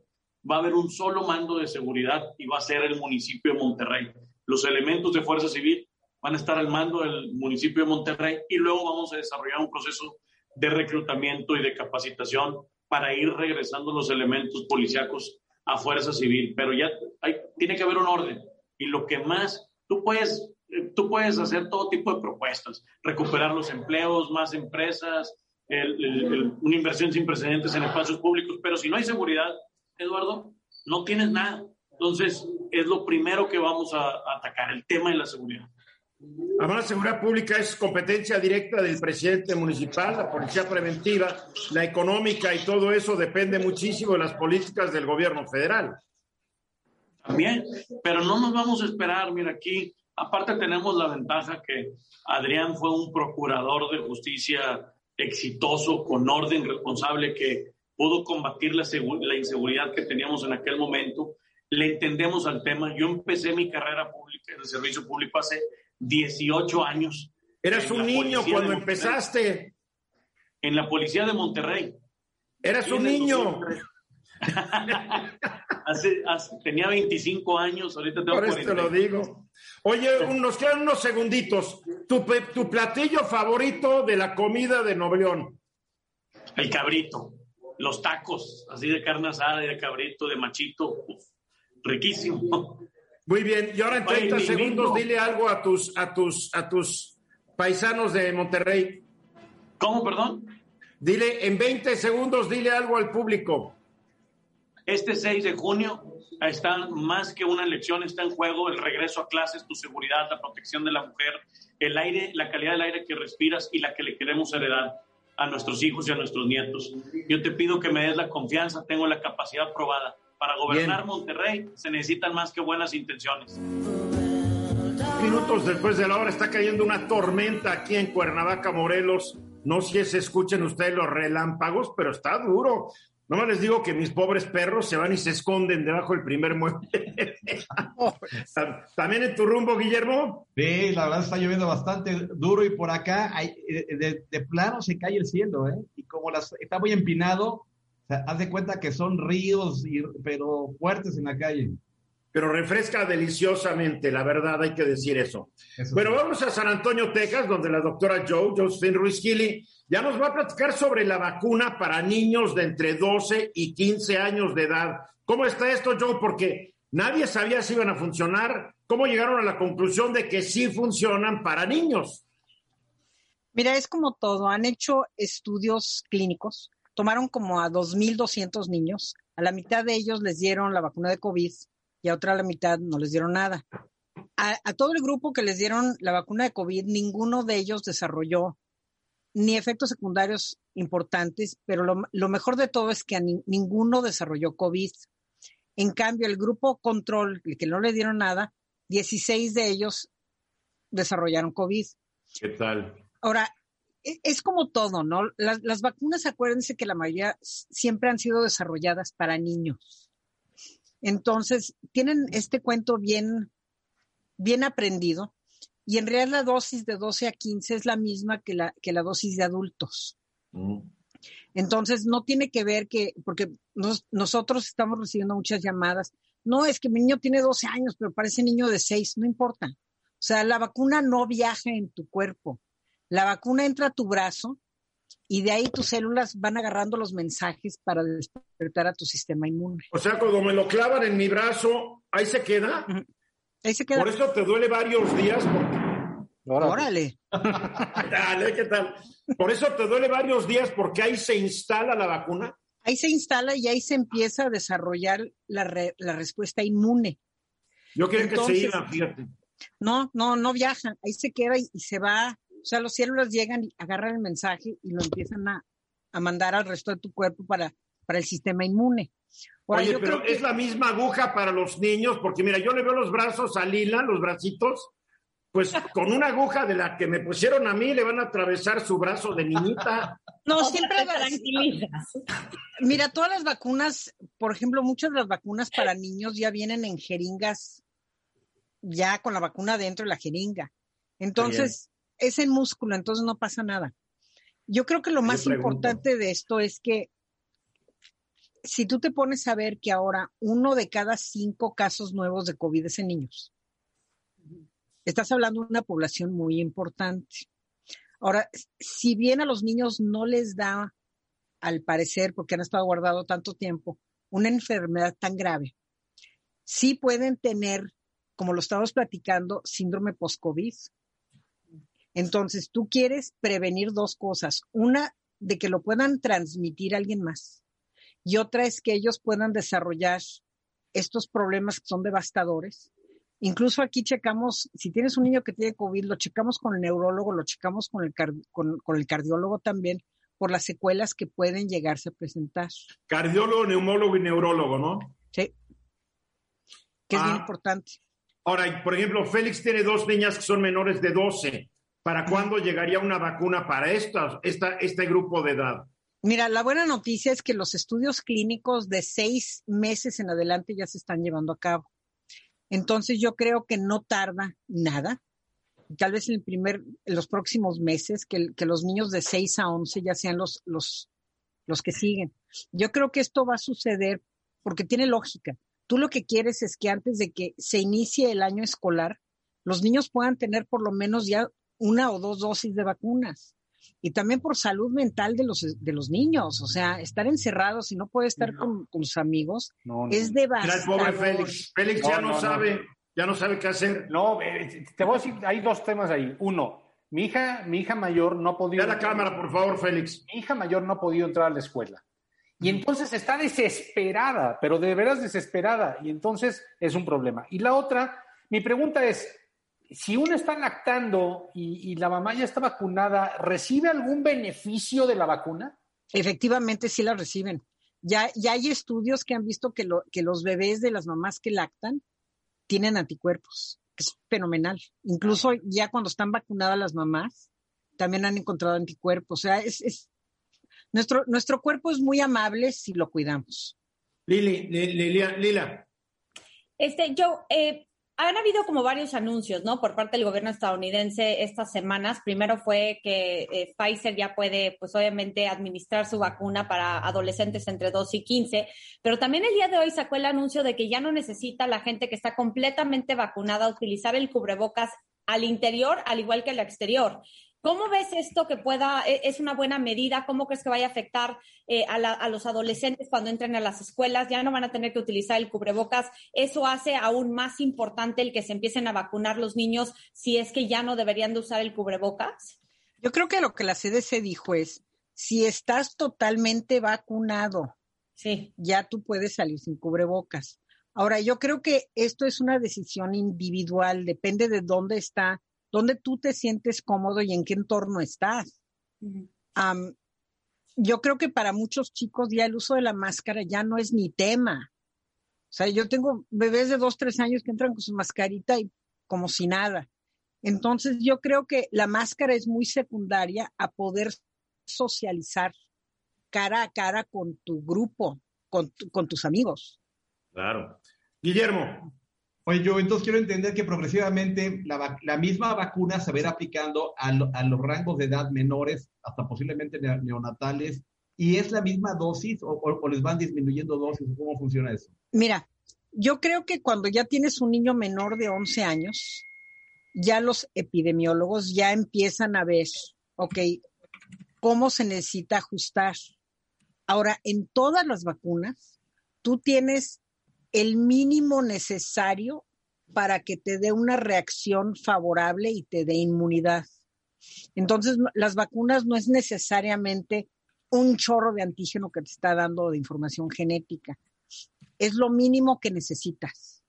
F: va a haber un solo mando de seguridad y va a ser el municipio de Monterrey. Los elementos de fuerza civil van a estar al mando del municipio de Monterrey y luego vamos a desarrollar un proceso de reclutamiento y de capacitación para ir regresando los elementos policíacos a fuerza civil. Pero ya hay, tiene que haber un orden. Y lo que más, tú puedes, tú puedes hacer todo tipo de propuestas, recuperar los empleos, más empresas, una inversión sin precedentes en espacios públicos, pero si no hay seguridad, Eduardo, no tienes nada. Entonces, es lo primero que vamos a atacar, el tema de la seguridad.
B: Además, la seguridad pública es competencia directa del presidente municipal, la policía preventiva, la económica y todo eso depende muchísimo de las políticas del gobierno federal.
F: También, pero no nos vamos a esperar, mira aquí, aparte tenemos la ventaja que Adrián fue un procurador de justicia exitoso, con orden responsable, que pudo combatir la, la inseguridad que teníamos en aquel momento. Le entendemos al tema. Yo empecé mi carrera pública en el servicio público hace 18 años.
B: Eras un niño cuando empezaste.
F: En la policía de Monterrey.
B: Eras un niño.
F: tenía 25 años, ahorita tengo
B: Por eso lo digo. Oye, nos quedan unos segunditos. Tu, tu platillo favorito de la comida de Nuevo
F: El cabrito. Los tacos, así de carne asada y de cabrito, de machito. riquísimo.
B: Muy bien, y ahora en 30 segundos dile algo a tus, a tus, a tus paisanos de Monterrey.
F: ¿Cómo, perdón?
B: Dile, en 20 segundos, dile algo al público.
F: Este 6 de junio está más que una elección, está en juego el regreso a clases, tu seguridad, la protección de la mujer, el aire, la calidad del aire que respiras y la que le queremos heredar a nuestros hijos y a nuestros nietos. Yo te pido que me des la confianza, tengo la capacidad probada para gobernar Monterrey se necesitan más que buenas intenciones.
B: Minutos después de la hora está cayendo una tormenta aquí en Cuernavaca, Morelos. No sé si se escuchen ustedes los relámpagos, pero está duro. No les digo que mis pobres perros se van y se esconden debajo del primer mueble. ¿También en tu rumbo, Guillermo?
C: Sí, la verdad está lloviendo bastante duro y por acá hay, de, plano se cae el cielo, ¿eh? Y como las, está muy empinado, haz de cuenta que son ríos, pero fuertes en la calle
B: pero refresca deliciosamente, la verdad, hay que decir eso. bueno, vamos a San Antonio, Texas, donde la doctora Joe, Josephine Ruiz Gili, ya nos va a platicar sobre la vacuna para niños de entre 12 y 15 años de edad. ¿Cómo está esto, Joe? Porque nadie sabía si iban a funcionar. ¿Cómo llegaron a la conclusión de que sí funcionan para niños?
G: Mira, es como todo. Han hecho estudios clínicos. Tomaron como a 2.200 niños. A la mitad de ellos les dieron la vacuna de COVID y a otra la mitad no les dieron nada. A, todo el grupo que les dieron la vacuna de COVID, ninguno de ellos desarrolló ni efectos secundarios importantes, pero lo, mejor de todo es que ninguno desarrolló COVID. En cambio, el grupo control, el que no le dieron nada, 16 de ellos desarrollaron COVID.
B: ¿Qué tal?
G: Ahora, e, es como todo, ¿no? Las, las, vacunas, acuérdense que la mayoría siempre han sido desarrolladas para niños. Entonces, tienen este cuento bien, bien aprendido y en realidad la dosis de 12 a 15 es la misma que la, que la dosis de adultos. Mm. Entonces, no tiene que ver que, porque nosotros estamos recibiendo muchas llamadas, no, es que mi niño tiene 12 años, pero parece niño de 6, no importa. O sea, la vacuna no viaja en tu cuerpo. La vacuna entra a tu brazo y de ahí tus células van agarrando los mensajes para despertar a tu sistema inmune.
B: O sea, cuando me lo clavan en mi brazo, ahí se queda.
G: Ahí se queda.
B: Por eso te duele varios días.
G: Órale.
B: Dale, ¿qué tal? Por eso te duele varios días porque ahí se instala la vacuna.
G: Ahí se instala y ahí se empieza a desarrollar la, respuesta inmune.
B: Yo quiero que se iba, fíjate.
G: No, no, no viaja. Ahí se queda y se va o sea, los células llegan y agarran el mensaje y lo empiezan a, mandar al resto de tu cuerpo para, para el sistema inmune.
B: Oye, pero es la misma aguja para los niños, porque mira, yo le veo los brazos a Lila, los bracitos, pues con una aguja de la que me pusieron a mí le van a atravesar su brazo de niñita.
G: No, siempre tranquilizas. Mira, todas las vacunas, por ejemplo, muchas de las vacunas para niños ya vienen en jeringas, ya con la vacuna dentro de la jeringa. Entonces, es en músculo, entonces no pasa nada. Yo creo que lo más importante de esto es que si tú te pones a ver que ahora uno de cada cinco casos nuevos de COVID es en niños, estás hablando de una población muy importante. Ahora, si bien a los niños no les da, al parecer, porque han estado guardados tanto tiempo, una enfermedad tan grave, sí pueden tener, como lo estamos platicando, síndrome post-COVID. Entonces, tú quieres prevenir dos cosas. Una, de que lo puedan transmitir a alguien más. Y otra es que ellos puedan desarrollar estos problemas que son devastadores. Incluso aquí checamos, si tienes un niño que tiene COVID, lo checamos con el neurólogo, lo checamos con el, con, el cardiólogo también, por las secuelas que pueden llegarse a presentar.
B: Cardiólogo, neumólogo y neurólogo, ¿no?
G: Sí. Que es bien
B: ah.
G: importante.
B: Ahora, por ejemplo, Félix tiene dos niñas que son menores de 12. ¿Para cuándo llegaría una vacuna para esta, este grupo de edad?
G: Mira, la buena noticia es que los estudios clínicos de seis meses en adelante ya se están llevando a cabo. Entonces yo creo que no tarda nada. Tal vez en el primer, en los próximos meses, que, que los niños de 6 a 11 ya sean los, los, los que siguen. Yo creo que esto va a suceder porque tiene lógica. Tú lo que quieres es que antes de que se inicie el año escolar, los niños puedan tener por lo menos ya una o dos dosis de vacunas. Y también por salud mental de los, de los niños, o sea, estar encerrados y no puede estar con, sus amigos es devastador.
B: el pobre Félix. Félix ya no, sabe, ya no sabe qué hacer.
E: No, eh, te voy a decir, hay dos temas ahí. Uno, mi hija, mi hija mayor no ha podido.
B: la cámara, por favor, Félix.
E: Mi hija mayor no ha podido entrar a la escuela. Y entonces está desesperada, pero de veras desesperada. Y entonces es un problema. Y la otra, mi pregunta es, si uno está lactando y, la mamá ya está vacunada, ¿recibe algún beneficio de la vacuna?
G: Efectivamente, sí la reciben. Ya, ya hay estudios que han visto que, lo, que los bebés de las mamás que lactan tienen anticuerpos. Es fenomenal. Incluso ya cuando están vacunadas las mamás, también han encontrado anticuerpos. O sea, es, es nuestro, nuestro cuerpo es muy amable si lo cuidamos.
B: Lili, Lila, Lila.
D: Este, yo, eh, han habido como varios anuncios, ¿no? Por parte del gobierno estadounidense estas semanas. Primero fue que eh, Pfizer ya puede, pues obviamente, administrar su vacuna para adolescentes entre 2 y 15, pero también el día de hoy sacó el anuncio de que ya no necesita la gente que está completamente vacunada utilizar el cubrebocas al interior, al igual que al exterior. ¿Cómo ves esto que pueda, e, es una buena medida? ¿Cómo crees que vaya a afectar eh, a, los adolescentes cuando entren a las escuelas? Ya no van a tener que utilizar el cubrebocas. Eso hace aún más importante el que se empiecen a vacunar los niños si es que ya no deberían de usar el cubrebocas.
G: Yo creo que lo que la CDC dijo es, si estás totalmente vacunado,
D: sí.
G: ya tú puedes salir sin cubrebocas. Ahora, yo creo que esto es una decisión individual, depende de dónde está dónde tú te sientes cómodo y en qué entorno estás. yo creo que para muchos chicos ya el uso de la máscara ya no es ni tema. O sea, yo tengo bebés de dos, tres años que entran con su mascarita y como si nada. Entonces, yo creo que la máscara es muy secundaria a poder socializar cara a cara con tu grupo, con, con tus amigos.
B: Claro. Guillermo,
C: Oye, yo entonces quiero entender que progresivamente la, misma vacuna se va a ir aplicando a, los rangos de edad menores, hasta posiblemente neonatales, y es la misma dosis o, les van disminuyendo dosis, ¿cómo funciona eso?
G: Mira, yo creo que cuando ya tienes un niño menor de 11 años, ya los epidemiólogos ya empiezan a ver, ok, cómo se necesita ajustar. Ahora, en todas las vacunas, tú tienes el mínimo necesario para que te dé una reacción favorable y te dé inmunidad. Entonces, las vacunas no es necesariamente un chorro de antígeno que te está dando de información genética. Es lo mínimo que necesitas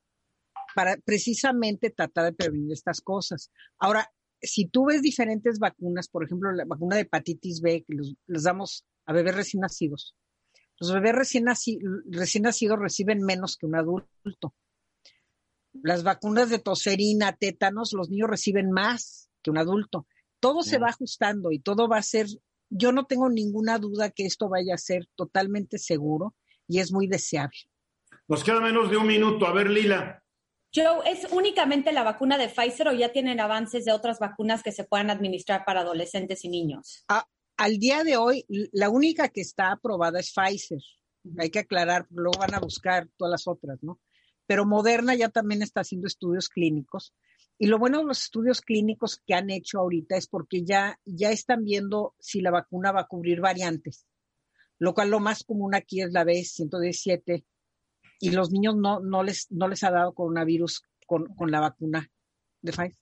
G: para precisamente tratar de prevenir estas cosas. Ahora, si tú ves diferentes vacunas, por ejemplo, la vacuna de hepatitis B, que les damos a bebés recién nacidos, los bebés recién, nacidos reciben menos que un adulto. Las vacunas de toserina, tétanos, los niños reciben más que un adulto. Todo se va ajustando y todo va a ser, yo no tengo ninguna duda que esto vaya a ser totalmente seguro y es muy deseable.
B: Nos queda menos de un minuto. A ver, Lila.
D: Joe, ¿es únicamente la vacuna de Pfizer o ya tienen avances de otras vacunas que se puedan administrar para adolescentes y niños?
G: Ah, al día de hoy, la única que está aprobada es Pfizer. Hay que aclarar, luego van a buscar todas las otras, ¿no? Pero Moderna ya también está haciendo estudios clínicos. Y lo bueno de los estudios clínicos que han hecho ahorita es porque ya, ya están viendo si la vacuna va a cubrir variantes, lo cual lo más común aquí es la B117 y los niños no, no, les, no les ha dado coronavirus con, con la vacuna de Pfizer.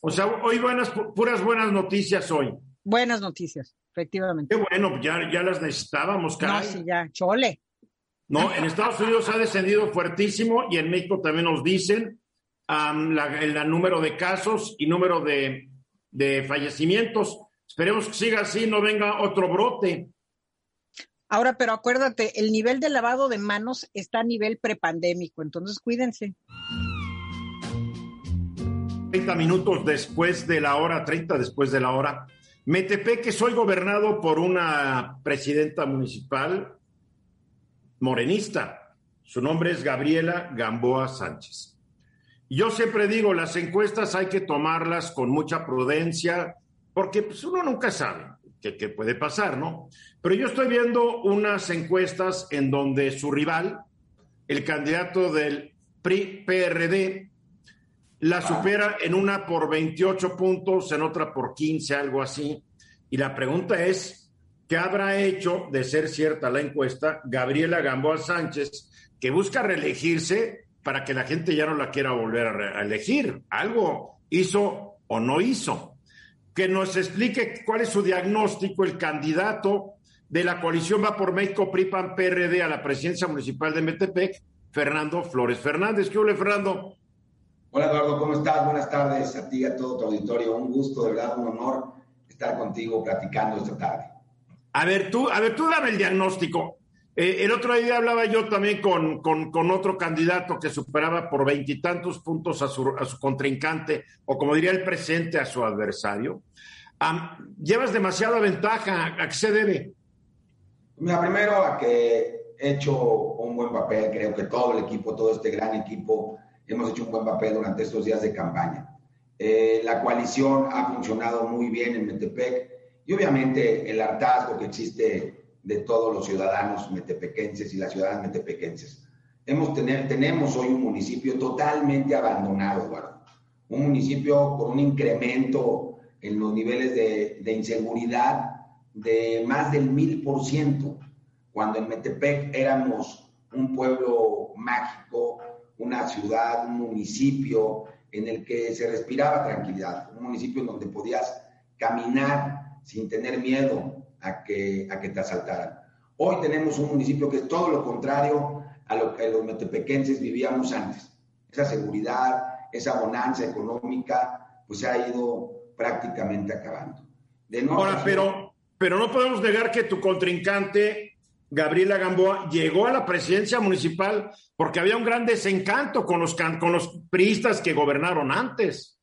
B: O sea, hoy buenas, puras buenas noticias hoy.
G: Buenas noticias, efectivamente.
B: Qué bueno, ya, ya las necesitábamos,
G: caray. No, sí, ya, chole.
B: No, en Estados Unidos ha descendido fuertísimo y en México también nos dicen el, número de casos y número de, de fallecimientos. Esperemos que siga así, no venga otro brote.
G: Ahora, pero acuérdate, el nivel de lavado de manos está a nivel prepandémico, entonces cuídense.
B: 30 minutos después de la hora, 30 después de la hora, Metepec, soy gobernado por una presidenta municipal morenista. Su nombre es Gabriela Gamboa Sánchez. Yo siempre digo, las encuestas hay que tomarlas con mucha prudencia, porque pues, uno nunca sabe qué, qué puede pasar, ¿no? Pero yo estoy viendo unas encuestas en donde su rival, el candidato del PRI-PRD, la supera en una por 28 puntos, en otra por 15, algo así. Y la pregunta es, ¿qué habrá hecho de ser cierta la encuesta Gabriela Gamboa Sánchez, que busca reelegirse para que la gente ya no la quiera volver a, elegir? Algo hizo o no hizo. Que nos explique cuál es su diagnóstico, el candidato de la coalición va por México, PRIPAN, PRD a la presidencia municipal de Metepec, Fernando Flores Fernández. ¿Qué huele, Fernando?
H: Hola Eduardo, ¿cómo estás? Buenas tardes a ti y a todo tu auditorio. Un gusto, de verdad, un honor estar contigo platicando esta tarde.
B: A ver, tú, a ver, tú dame el diagnóstico. Eh, el otro día hablaba yo también con, con, otro candidato que superaba por veintitantos puntos a su, a su contrincante, o como diría el presente, a su adversario. llevas demasiada ventaja. ¿A qué se debe?
H: Mira, primero a que he hecho un buen papel. Creo que todo el equipo, todo este gran equipo, hemos hecho un buen papel durante estos días de campaña. Eh, la coalición ha funcionado muy bien en Metepec y obviamente el hartazgo que existe de todos los ciudadanos metepequenses y las ciudadanas metepequenses. Hemos tener, tenemos hoy un municipio totalmente abandonado, Eduardo. Un municipio con un incremento en los niveles de, de inseguridad de más del mil por ciento, cuando en Metepec éramos un pueblo mágico, una ciudad, un municipio en el que se respiraba tranquilidad, un municipio en donde podías caminar sin tener miedo a que, a que te asaltaran. Hoy tenemos un municipio que es todo lo contrario a lo que los metepequenses vivíamos antes. Esa seguridad, esa bonanza económica, pues se ha ido prácticamente acabando.
B: De Ahora, pero, pero no podemos negar que tu contrincante Gabriela Gamboa llegó a la presidencia municipal porque había un gran desencanto con los, con los priistas que gobernaron antes.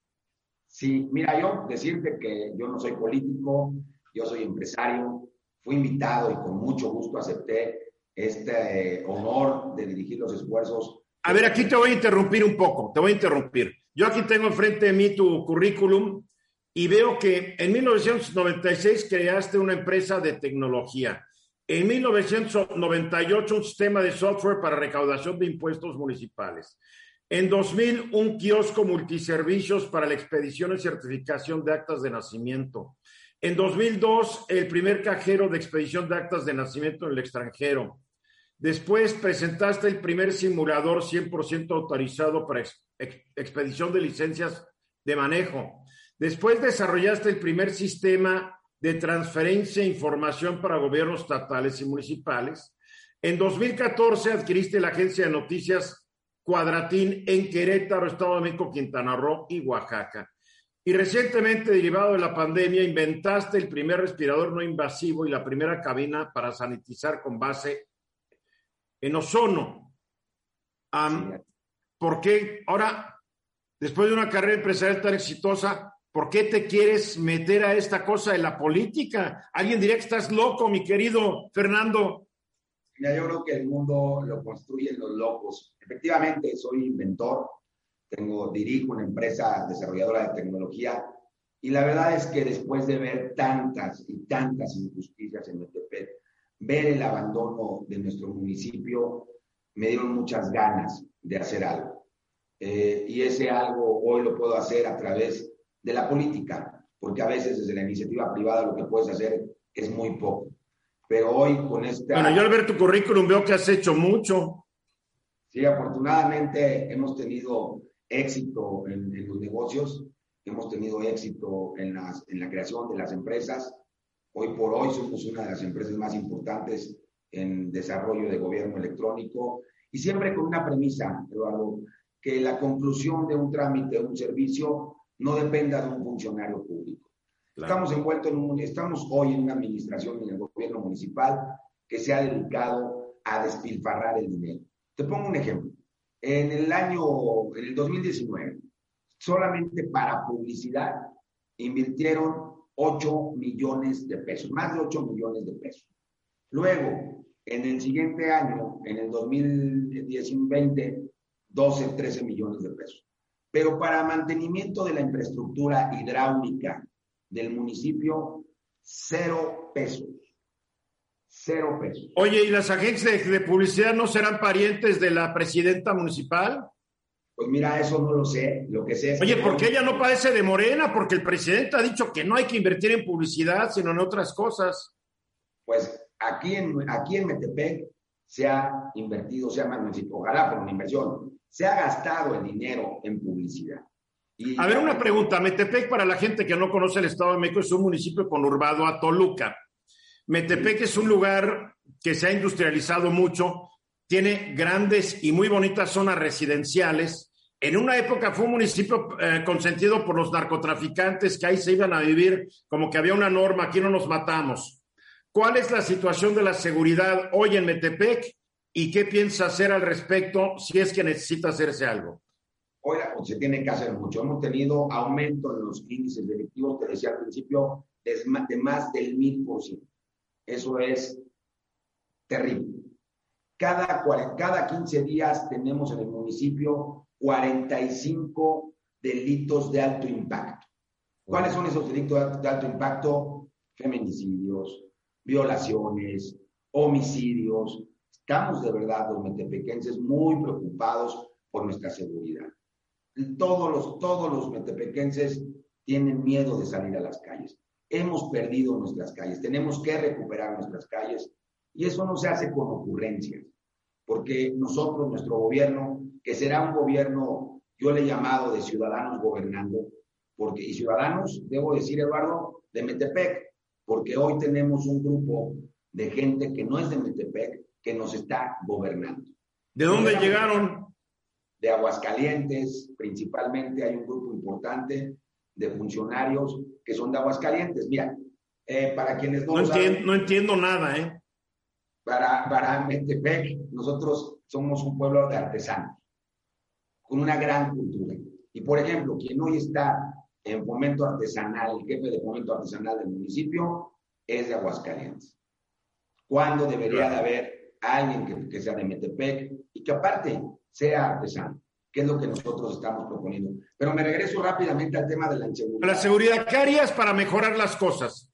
H: Sí, mira, yo decirte que yo no soy político, yo soy empresario, fui invitado y con mucho gusto acepté este eh, honor de dirigir los esfuerzos.
B: A ver, aquí te voy a interrumpir un poco, te voy a interrumpir. Yo aquí tengo enfrente de mí tu currículum y veo que en 1996 creaste una empresa de tecnología. En 1998, un sistema de software para recaudación de impuestos municipales. En 2000, un kiosco multiservicios para la expedición y certificación de actas de nacimiento. En 2002, el primer cajero de expedición de actas de nacimiento en el extranjero. Después presentaste el primer simulador 100% autorizado para expedición de licencias de manejo. Después desarrollaste el primer sistema de transferencia de información para gobiernos estatales y municipales. En 2014 adquiriste la agencia de noticias Cuadratín en Querétaro, Estado de México, Quintana Roo y Oaxaca. Y recientemente, derivado de la pandemia, inventaste el primer respirador no invasivo y la primera cabina para sanitizar con base en ozono. ¿Por qué ahora, después de una carrera empresarial tan exitosa, ¿Por qué te quieres meter a esta cosa de la política? Alguien diría que estás loco, mi querido Fernando.
H: Mira, yo creo que el mundo lo construyen los locos. Efectivamente, soy inventor, tengo, dirijo una empresa desarrolladora de tecnología y la verdad es que después de ver tantas y tantas injusticias en Metepec, ver el abandono de nuestro municipio, me dieron muchas ganas de hacer algo. Eh, y ese algo hoy lo puedo hacer a través de la política, porque a veces desde la iniciativa privada lo que puedes hacer es muy poco. Pero hoy con esta...
B: Bueno, yo al ver tu currículum veo que has hecho mucho.
H: Sí, afortunadamente hemos tenido éxito en, los negocios, hemos tenido éxito en, las, en la creación de las empresas. Hoy por hoy somos una de las empresas más importantes en desarrollo de gobierno electrónico y siempre con una premisa, Eduardo, que la conclusión de un trámite, de un servicio, no dependa de un funcionario público. Estamos envueltos en un, estamos hoy en una administración en el gobierno municipal que se ha dedicado a despilfarrar el dinero. Te pongo un ejemplo. En el año, en el 2019, solamente para publicidad invirtieron 8 millones de pesos, más de 8 millones de pesos. Luego, en el siguiente año, en el 2020, 12, 13 millones de pesos. Pero para mantenimiento de la infraestructura hidráulica del municipio, cero pesos. Cero pesos.
B: Oye, ¿y las agencias de, publicidad no serán parientes de la presidenta municipal?
H: Pues mira, eso no lo sé. Lo que sé
B: Oye, ¿por qué ella no padece de morena? Porque el presidente ha dicho que no hay que invertir en publicidad, sino en otras cosas.
H: Pues aquí en, aquí en Metepec se ha invertido, se ha municipio, ojalá por una inversión, se ha gastado el dinero en publicidad.
B: a ver, una pregunta. Metepec, para la gente que no conoce el Estado de México, es un municipio conurbado a Toluca. Metepec es un lugar que se ha industrializado mucho, tiene grandes y muy bonitas zonas residenciales. En una época fue un municipio eh, consentido por los narcotraficantes que ahí se iban a vivir como que había una norma, aquí no nos matamos. ¿Cuál es la situación de la seguridad hoy en Metepec y qué piensa hacer al respecto si es que necesita hacerse algo.
H: Hoy se tiene que hacer mucho. Hemos tenido aumento en los índices delictivos, te decía al principio, de más del mil por ciento. Eso es terrible. Cada, cada 15 días tenemos en el municipio 45 delitos de alto impacto. ¿Cuáles son esos delitos de alto impacto? Feminicidios, violaciones, homicidios. Estamos de verdad, los metepequenses, muy preocupados por nuestra seguridad. Todos los, todos los metepequenses tienen miedo de salir a las calles. Hemos perdido nuestras calles, tenemos que recuperar nuestras calles y eso no se hace con ocurrencias, porque nosotros, nuestro gobierno, que será un gobierno, yo le he llamado de ciudadanos gobernando, porque, y ciudadanos, debo decir, Eduardo, de Metepec, porque hoy tenemos un grupo de gente que no es de Metepec, que nos está gobernando.
B: ¿De dónde llegaron?
H: De Aguascalientes, principalmente hay un grupo importante de funcionarios que son de Aguascalientes. Mira, eh, para quienes
B: no, entiendo, no entiendo nada, ¿eh?
H: Para, para Metepec, nosotros somos un pueblo de artesanos, con una gran cultura. Y por ejemplo, quien hoy está en fomento artesanal, el jefe de fomento artesanal del municipio, es de Aguascalientes. ¿Cuándo debería de haber alguien que, sea de Metepec y que aparte sea artesano? que es lo que nosotros estamos proponiendo. Pero me regreso rápidamente al tema de la inseguridad.
B: La seguridad, ¿qué harías para mejorar las cosas?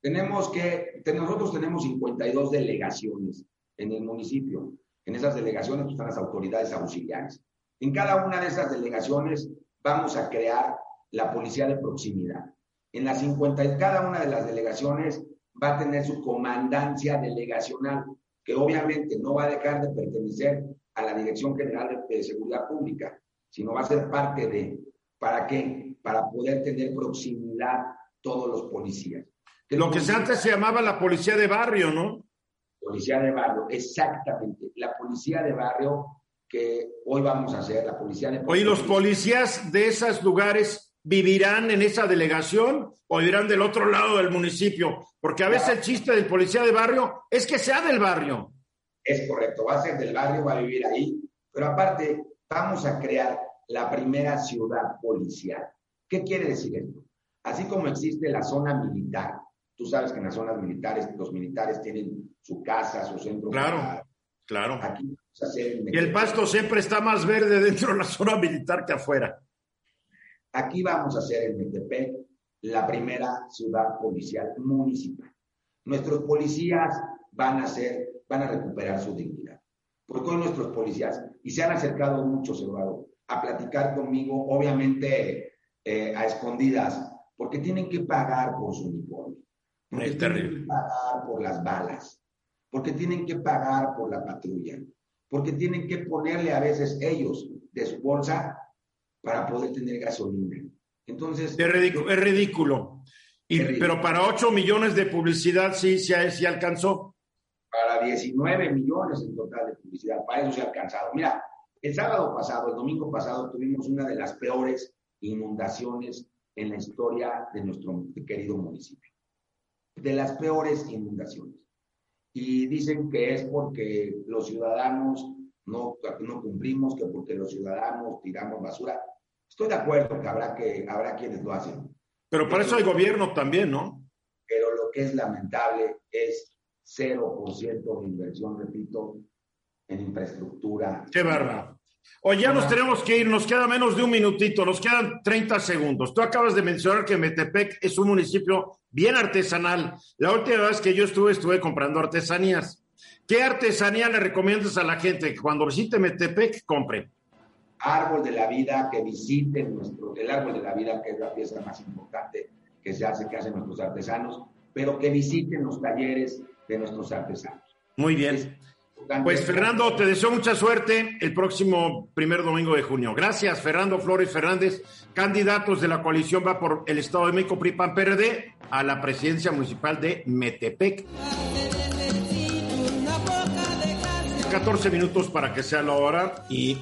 H: Tenemos que, nosotros tenemos 52 delegaciones en el municipio. En esas delegaciones están las autoridades auxiliares. En cada una de esas delegaciones vamos a crear la policía de proximidad. En las 50, cada una de las delegaciones va a tener su comandancia delegacional, que obviamente no va a dejar de pertenecer a la Dirección General de, Seguridad Pública, sino va a ser parte de, ¿para qué? Para poder tener proximidad todos los policías.
B: Lo que antes se llamaba la policía de barrio, ¿no?
H: Policía de barrio, exactamente. La policía de barrio que hoy vamos a hacer, la policía de...
B: Oye, ¿los policías de esos lugares vivirán en esa delegación o irán del otro lado del municipio? Porque a veces el chiste del policía de barrio es que sea del barrio.
H: Es correcto, va a ser del barrio, va a vivir ahí, pero aparte vamos a crear la primera ciudad policial. ¿Qué quiere decir esto? Así como existe la zona militar, tú sabes que en las zonas militares los militares tienen su casa, su centro.
B: Claro, claro. Aquí y el pasto siempre está más verde dentro de la zona militar que afuera.
H: Aquí vamos a hacer en Metepec la primera ciudad policial municipal. Nuestros policías van a ser, van a recuperar su dignidad. Porque hoy nuestros policías, y se han acercado muchos, Eduardo, a platicar conmigo, obviamente eh, a escondidas, porque tienen que pagar por su uniforme. Porque tienen que pagar por las balas, porque tienen que pagar por la patrulla, porque tienen que ponerle a veces ellos de su bolsa para poder tener gasolina. Entonces...
B: Es ridículo. Es ridículo. Y, Pero para 8 millones de publicidad sí, sí, sí alcanzó.
H: Para 19 millones en total de publicidad, para eso se ha alcanzado. Mira, el sábado pasado, el domingo pasado, tuvimos una de las peores inundaciones en la historia de nuestro querido municipio. De las peores inundaciones y dicen que es porque los ciudadanos no, no cumplimos, que porque los ciudadanos tiramos basura. Estoy de acuerdo que habrá, que habrá quienes lo hacen.
B: Pero para eso hay gobierno también, ¿no?
H: Pero lo que es lamentable es 0% de inversión, repito, en infraestructura.
B: Qué bárbaro. Oye, ya nos tenemos que ir, nos queda menos de un minutito, nos quedan 30 segundos. Tú acabas de mencionar que Metepec es un municipio bien artesanal. La última vez que yo estuve, estuve comprando artesanías. ¿Qué artesanía le recomiendas a la gente que cuando visite Metepec compre?
H: Árbol de la vida, que visiten nuestro, el árbol de la vida, que es la pieza más importante que se hace, que hacen nuestros artesanos, pero que visiten los talleres de nuestros artesanos.
B: Muy bien. Pues Fernando, te deseo mucha suerte el próximo primer domingo de junio. Gracias, Fernando Flores Fernández, candidatos de la coalición va por el Estado de México PRIPAN PRD a la presidencia municipal de Metepec. 14 minutos para que sea la hora y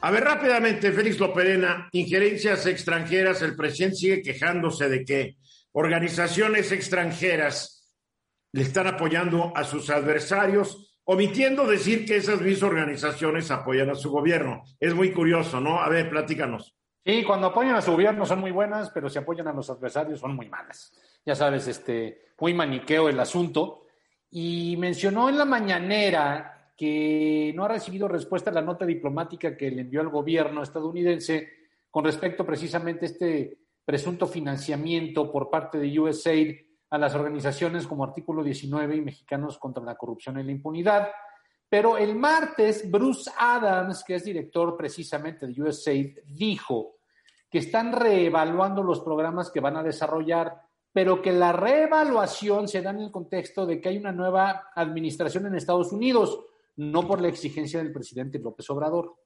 B: a ver rápidamente, Félix Loperena, injerencias extranjeras, el presidente sigue quejándose de que organizaciones extranjeras le están apoyando a sus adversarios omitiendo decir que esas mismas organizaciones apoyan a su gobierno. Es muy curioso, ¿no? A ver, platícanos.
E: Sí, cuando apoyan a su gobierno son muy buenas, pero si apoyan a los adversarios son muy malas. Ya sabes, este, muy maniqueo el asunto. Y mencionó en la mañanera que no ha recibido respuesta a la nota diplomática que le envió al gobierno estadounidense con respecto precisamente a este presunto financiamiento por parte de USAID a las organizaciones como Artículo 19 y Mexicanos contra la Corrupción y la Impunidad. Pero el martes, Bruce Adams, que es director precisamente de USAID, dijo que están reevaluando los programas que van a desarrollar, pero que la reevaluación se da en el contexto de que hay una nueva administración en Estados Unidos, no por la exigencia del presidente López Obrador.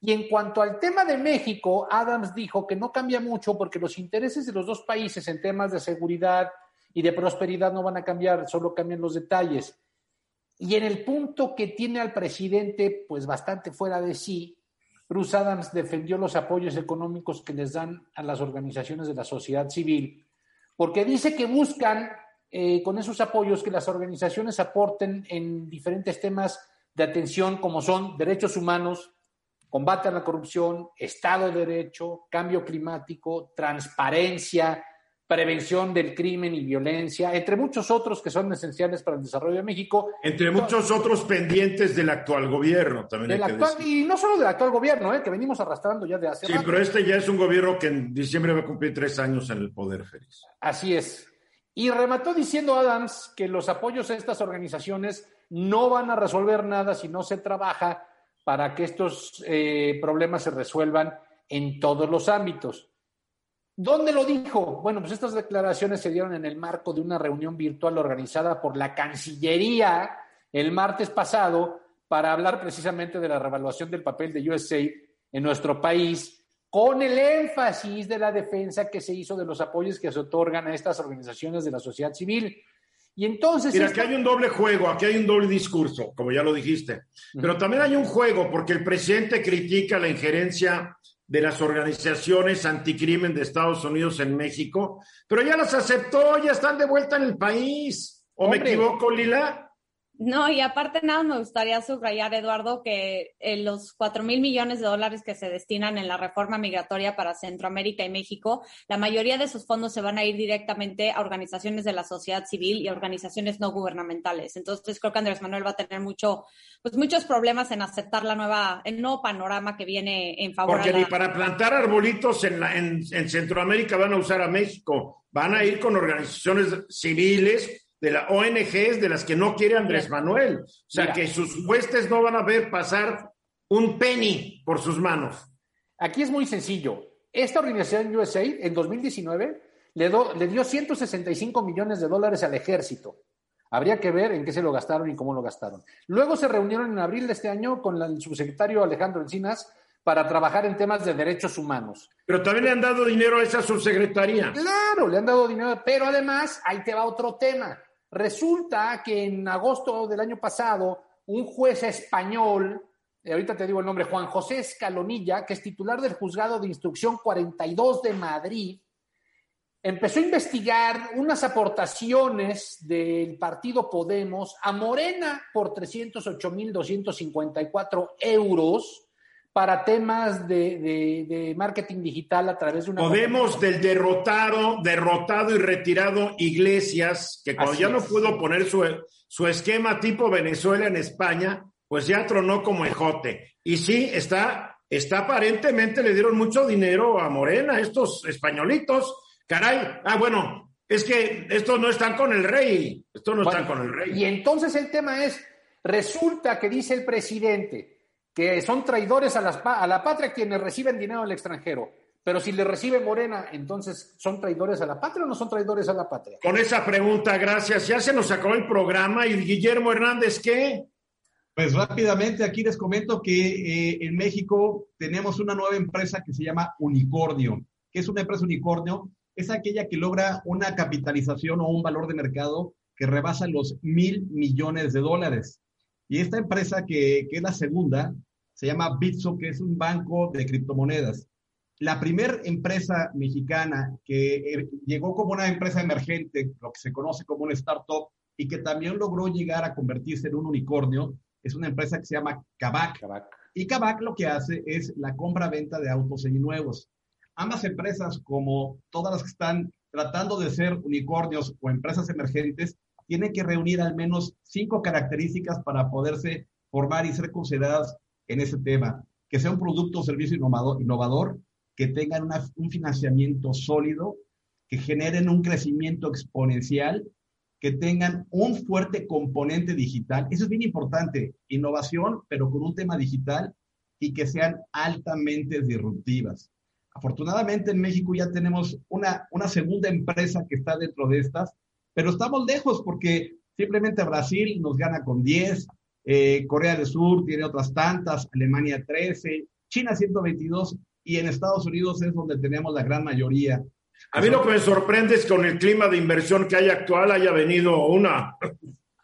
E: Y en cuanto al tema de México, Adams dijo que no cambia mucho porque los intereses de los dos países en temas de seguridad y de prosperidad no van a cambiar, solo cambian los detalles. Y en el punto que tiene al presidente, pues bastante fuera de sí, Bruce Adams defendió los apoyos económicos que les dan a las organizaciones de la sociedad civil, porque dice que buscan eh, con esos apoyos que las organizaciones aporten en diferentes temas de atención como son derechos humanos, combate a la corrupción, Estado de Derecho, cambio climático, transparencia, prevención del crimen y violencia, entre muchos otros que son esenciales para el desarrollo de México.
B: Entre muchos otros pendientes del actual gobierno, también.
E: y no solo del actual gobierno, eh, que venimos arrastrando ya de hace
B: Sí, pero este ya es un gobierno que en diciembre va a cumplir tres años en el poder, Félix.
E: Así es. Y remató diciendo Adams que los apoyos a estas organizaciones no van a resolver nada si no se trabaja para que estos eh, problemas se resuelvan en todos los ámbitos. ¿Dónde lo dijo? Bueno, pues estas declaraciones se dieron en el marco de una reunión virtual organizada por la Cancillería el martes pasado para hablar precisamente de la revaluación del papel de USA en nuestro país, con el énfasis de la defensa que se hizo de los apoyos que se otorgan a estas organizaciones de la sociedad civil. Y entonces.
B: Mira, aquí hay un doble juego, aquí hay un doble discurso, como ya lo dijiste. Pero también hay un juego, porque el presidente critica la injerencia de las organizaciones anticrimen de Estados Unidos en México, pero ya las aceptó, ya están de vuelta en el país. ¿O me equivoco, Lila?
D: No, y aparte nada, me gustaría subrayar, Eduardo, que eh, los cuatro mil millones de dólares que se destinan en la reforma migratoria para Centroamérica y México, la mayoría de esos fondos se van a ir directamente a organizaciones de la sociedad civil y organizaciones no gubernamentales. Entonces creo que Andrés Manuel va a tener mucho, pues muchos problemas en aceptar la nueva, el nuevo panorama que viene en favor.
B: Porque ni para plantar arbolitos en, la, en Centroamérica van a usar a México, van a ir con organizaciones civiles de la ONGs de las que no quiere Andrés Manuel. O sea, que sus huestes no van a ver pasar un penny por sus manos.
E: Aquí es muy sencillo. Esta organización USAID en 2019 le, le dio 165 millones de dólares al ejército. Habría que ver en qué se lo gastaron y cómo lo gastaron. Luego se reunieron en abril de este año con el subsecretario Alejandro Encinas para trabajar en temas de derechos humanos.
B: Pero también le han dado dinero a esa subsecretaría.
E: Claro, le han dado dinero, pero además ahí te va otro tema. Resulta que en agosto del año pasado, un juez español, ahorita te digo el nombre, Juan José Escalonilla, que es titular del juzgado de instrucción 42 de Madrid, empezó a investigar unas aportaciones del partido Podemos a Morena por 308.254 euros para temas de, marketing digital a través de una...
B: Podemos del derrotado, derrotado y retirado Iglesias, que cuando ya no pudo poner su, su esquema tipo Venezuela en España, pues ya tronó como ejote. Y sí, está, está aparentemente, le dieron mucho dinero a Morena, estos españolitos. Caray, ah, bueno, es que estos no están con el rey, estos no están con el rey.
E: Y entonces el tema es, resulta que dice el presidente, que son traidores a, a la patria quienes reciben dinero del extranjero. Pero si le recibe Morena, entonces ¿son traidores a la patria o no son traidores a la patria?
B: Con esa pregunta, gracias. Ya se nos acabó el programa. ¿Y Guillermo Hernández qué?
C: Pues rápidamente aquí les comento que eh, en México tenemos una nueva empresa que se llama Unicornio. ¿Qué es una empresa Unicornio? Es aquella que logra una capitalización o un valor de mercado que rebasa los mil millones de dólares. Y esta empresa, que, que es la segunda, se llama Bitso, que es un banco de criptomonedas. La primera empresa mexicana que eh, llegó como una empresa emergente, lo que se conoce como una startup, y que también logró llegar a convertirse en un unicornio, es una empresa que se llama Kavak. Y Kavak lo que hace es la compra-venta de autos seminuevos. Ambas empresas, como todas las que están tratando de ser unicornios o empresas emergentes, tienen que reunir al menos cinco características para poderse formar y ser consideradas en ese tema. Que sea un producto o servicio innovador, que tengan un financiamiento sólido, que generen un crecimiento exponencial que tengan un fuerte componente digital. Eso es bien importante, innovación, pero con un tema digital y que sean altamente disruptivas. Afortunadamente en México ya tenemos una, una segunda empresa que está dentro de estas, pero estamos lejos porque simplemente Brasil nos gana con 10, eh, Corea del Sur tiene otras tantas, Alemania 13, China 122 y en Estados Unidos es donde tenemos la gran mayoría.
B: A mí lo que me sorprende es que con el clima de inversión que hay actual haya venido una.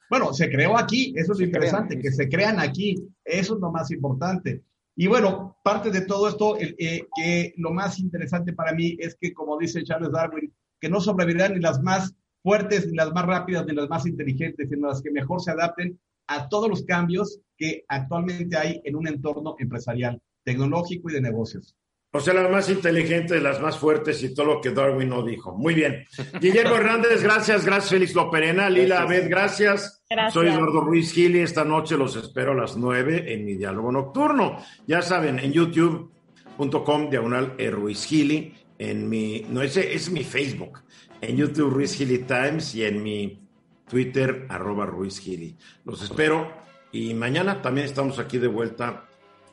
C: Bueno, se creó aquí, eso es interesante, que se crean aquí, eso es lo más importante. Y bueno, parte de todo esto, eh, que lo más interesante para mí es que, como dice Charles Darwin, que no sobrevivirán ni las más fuertes, ni las más rápidas, ni las más inteligentes, sino las que mejor se adapten a todos los cambios que actualmente hay en un entorno empresarial, tecnológico y de negocios.
B: O sea, las más inteligentes, las más fuertes y todo lo que Darwin no dijo. Muy bien. Guillermo Hernández, gracias. Gracias, Félix Loperena. Lila Abed, gracias. gracias. Soy Eduardo Ruiz Gili. Esta noche los espero a las nueve en mi diálogo nocturno. Ya saben, en youtube.com, diagonal e. Ruiz Gili. En mi, no, ese es mi Facebook. En YouTube, Ruiz Gili Times. Y en mi Twitter, arroba Ruiz Gili. Los espero. Y mañana también estamos aquí de vuelta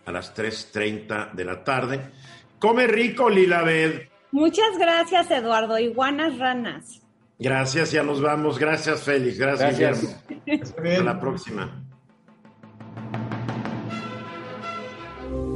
B: a las 3.30 de la tarde. Come rico, Lilabed.
D: Muchas gracias, Eduardo. Iguanas ranas.
B: Gracias, ya nos vamos. Gracias, Félix. Gracias, gracias. Guillermo. Hasta la próxima.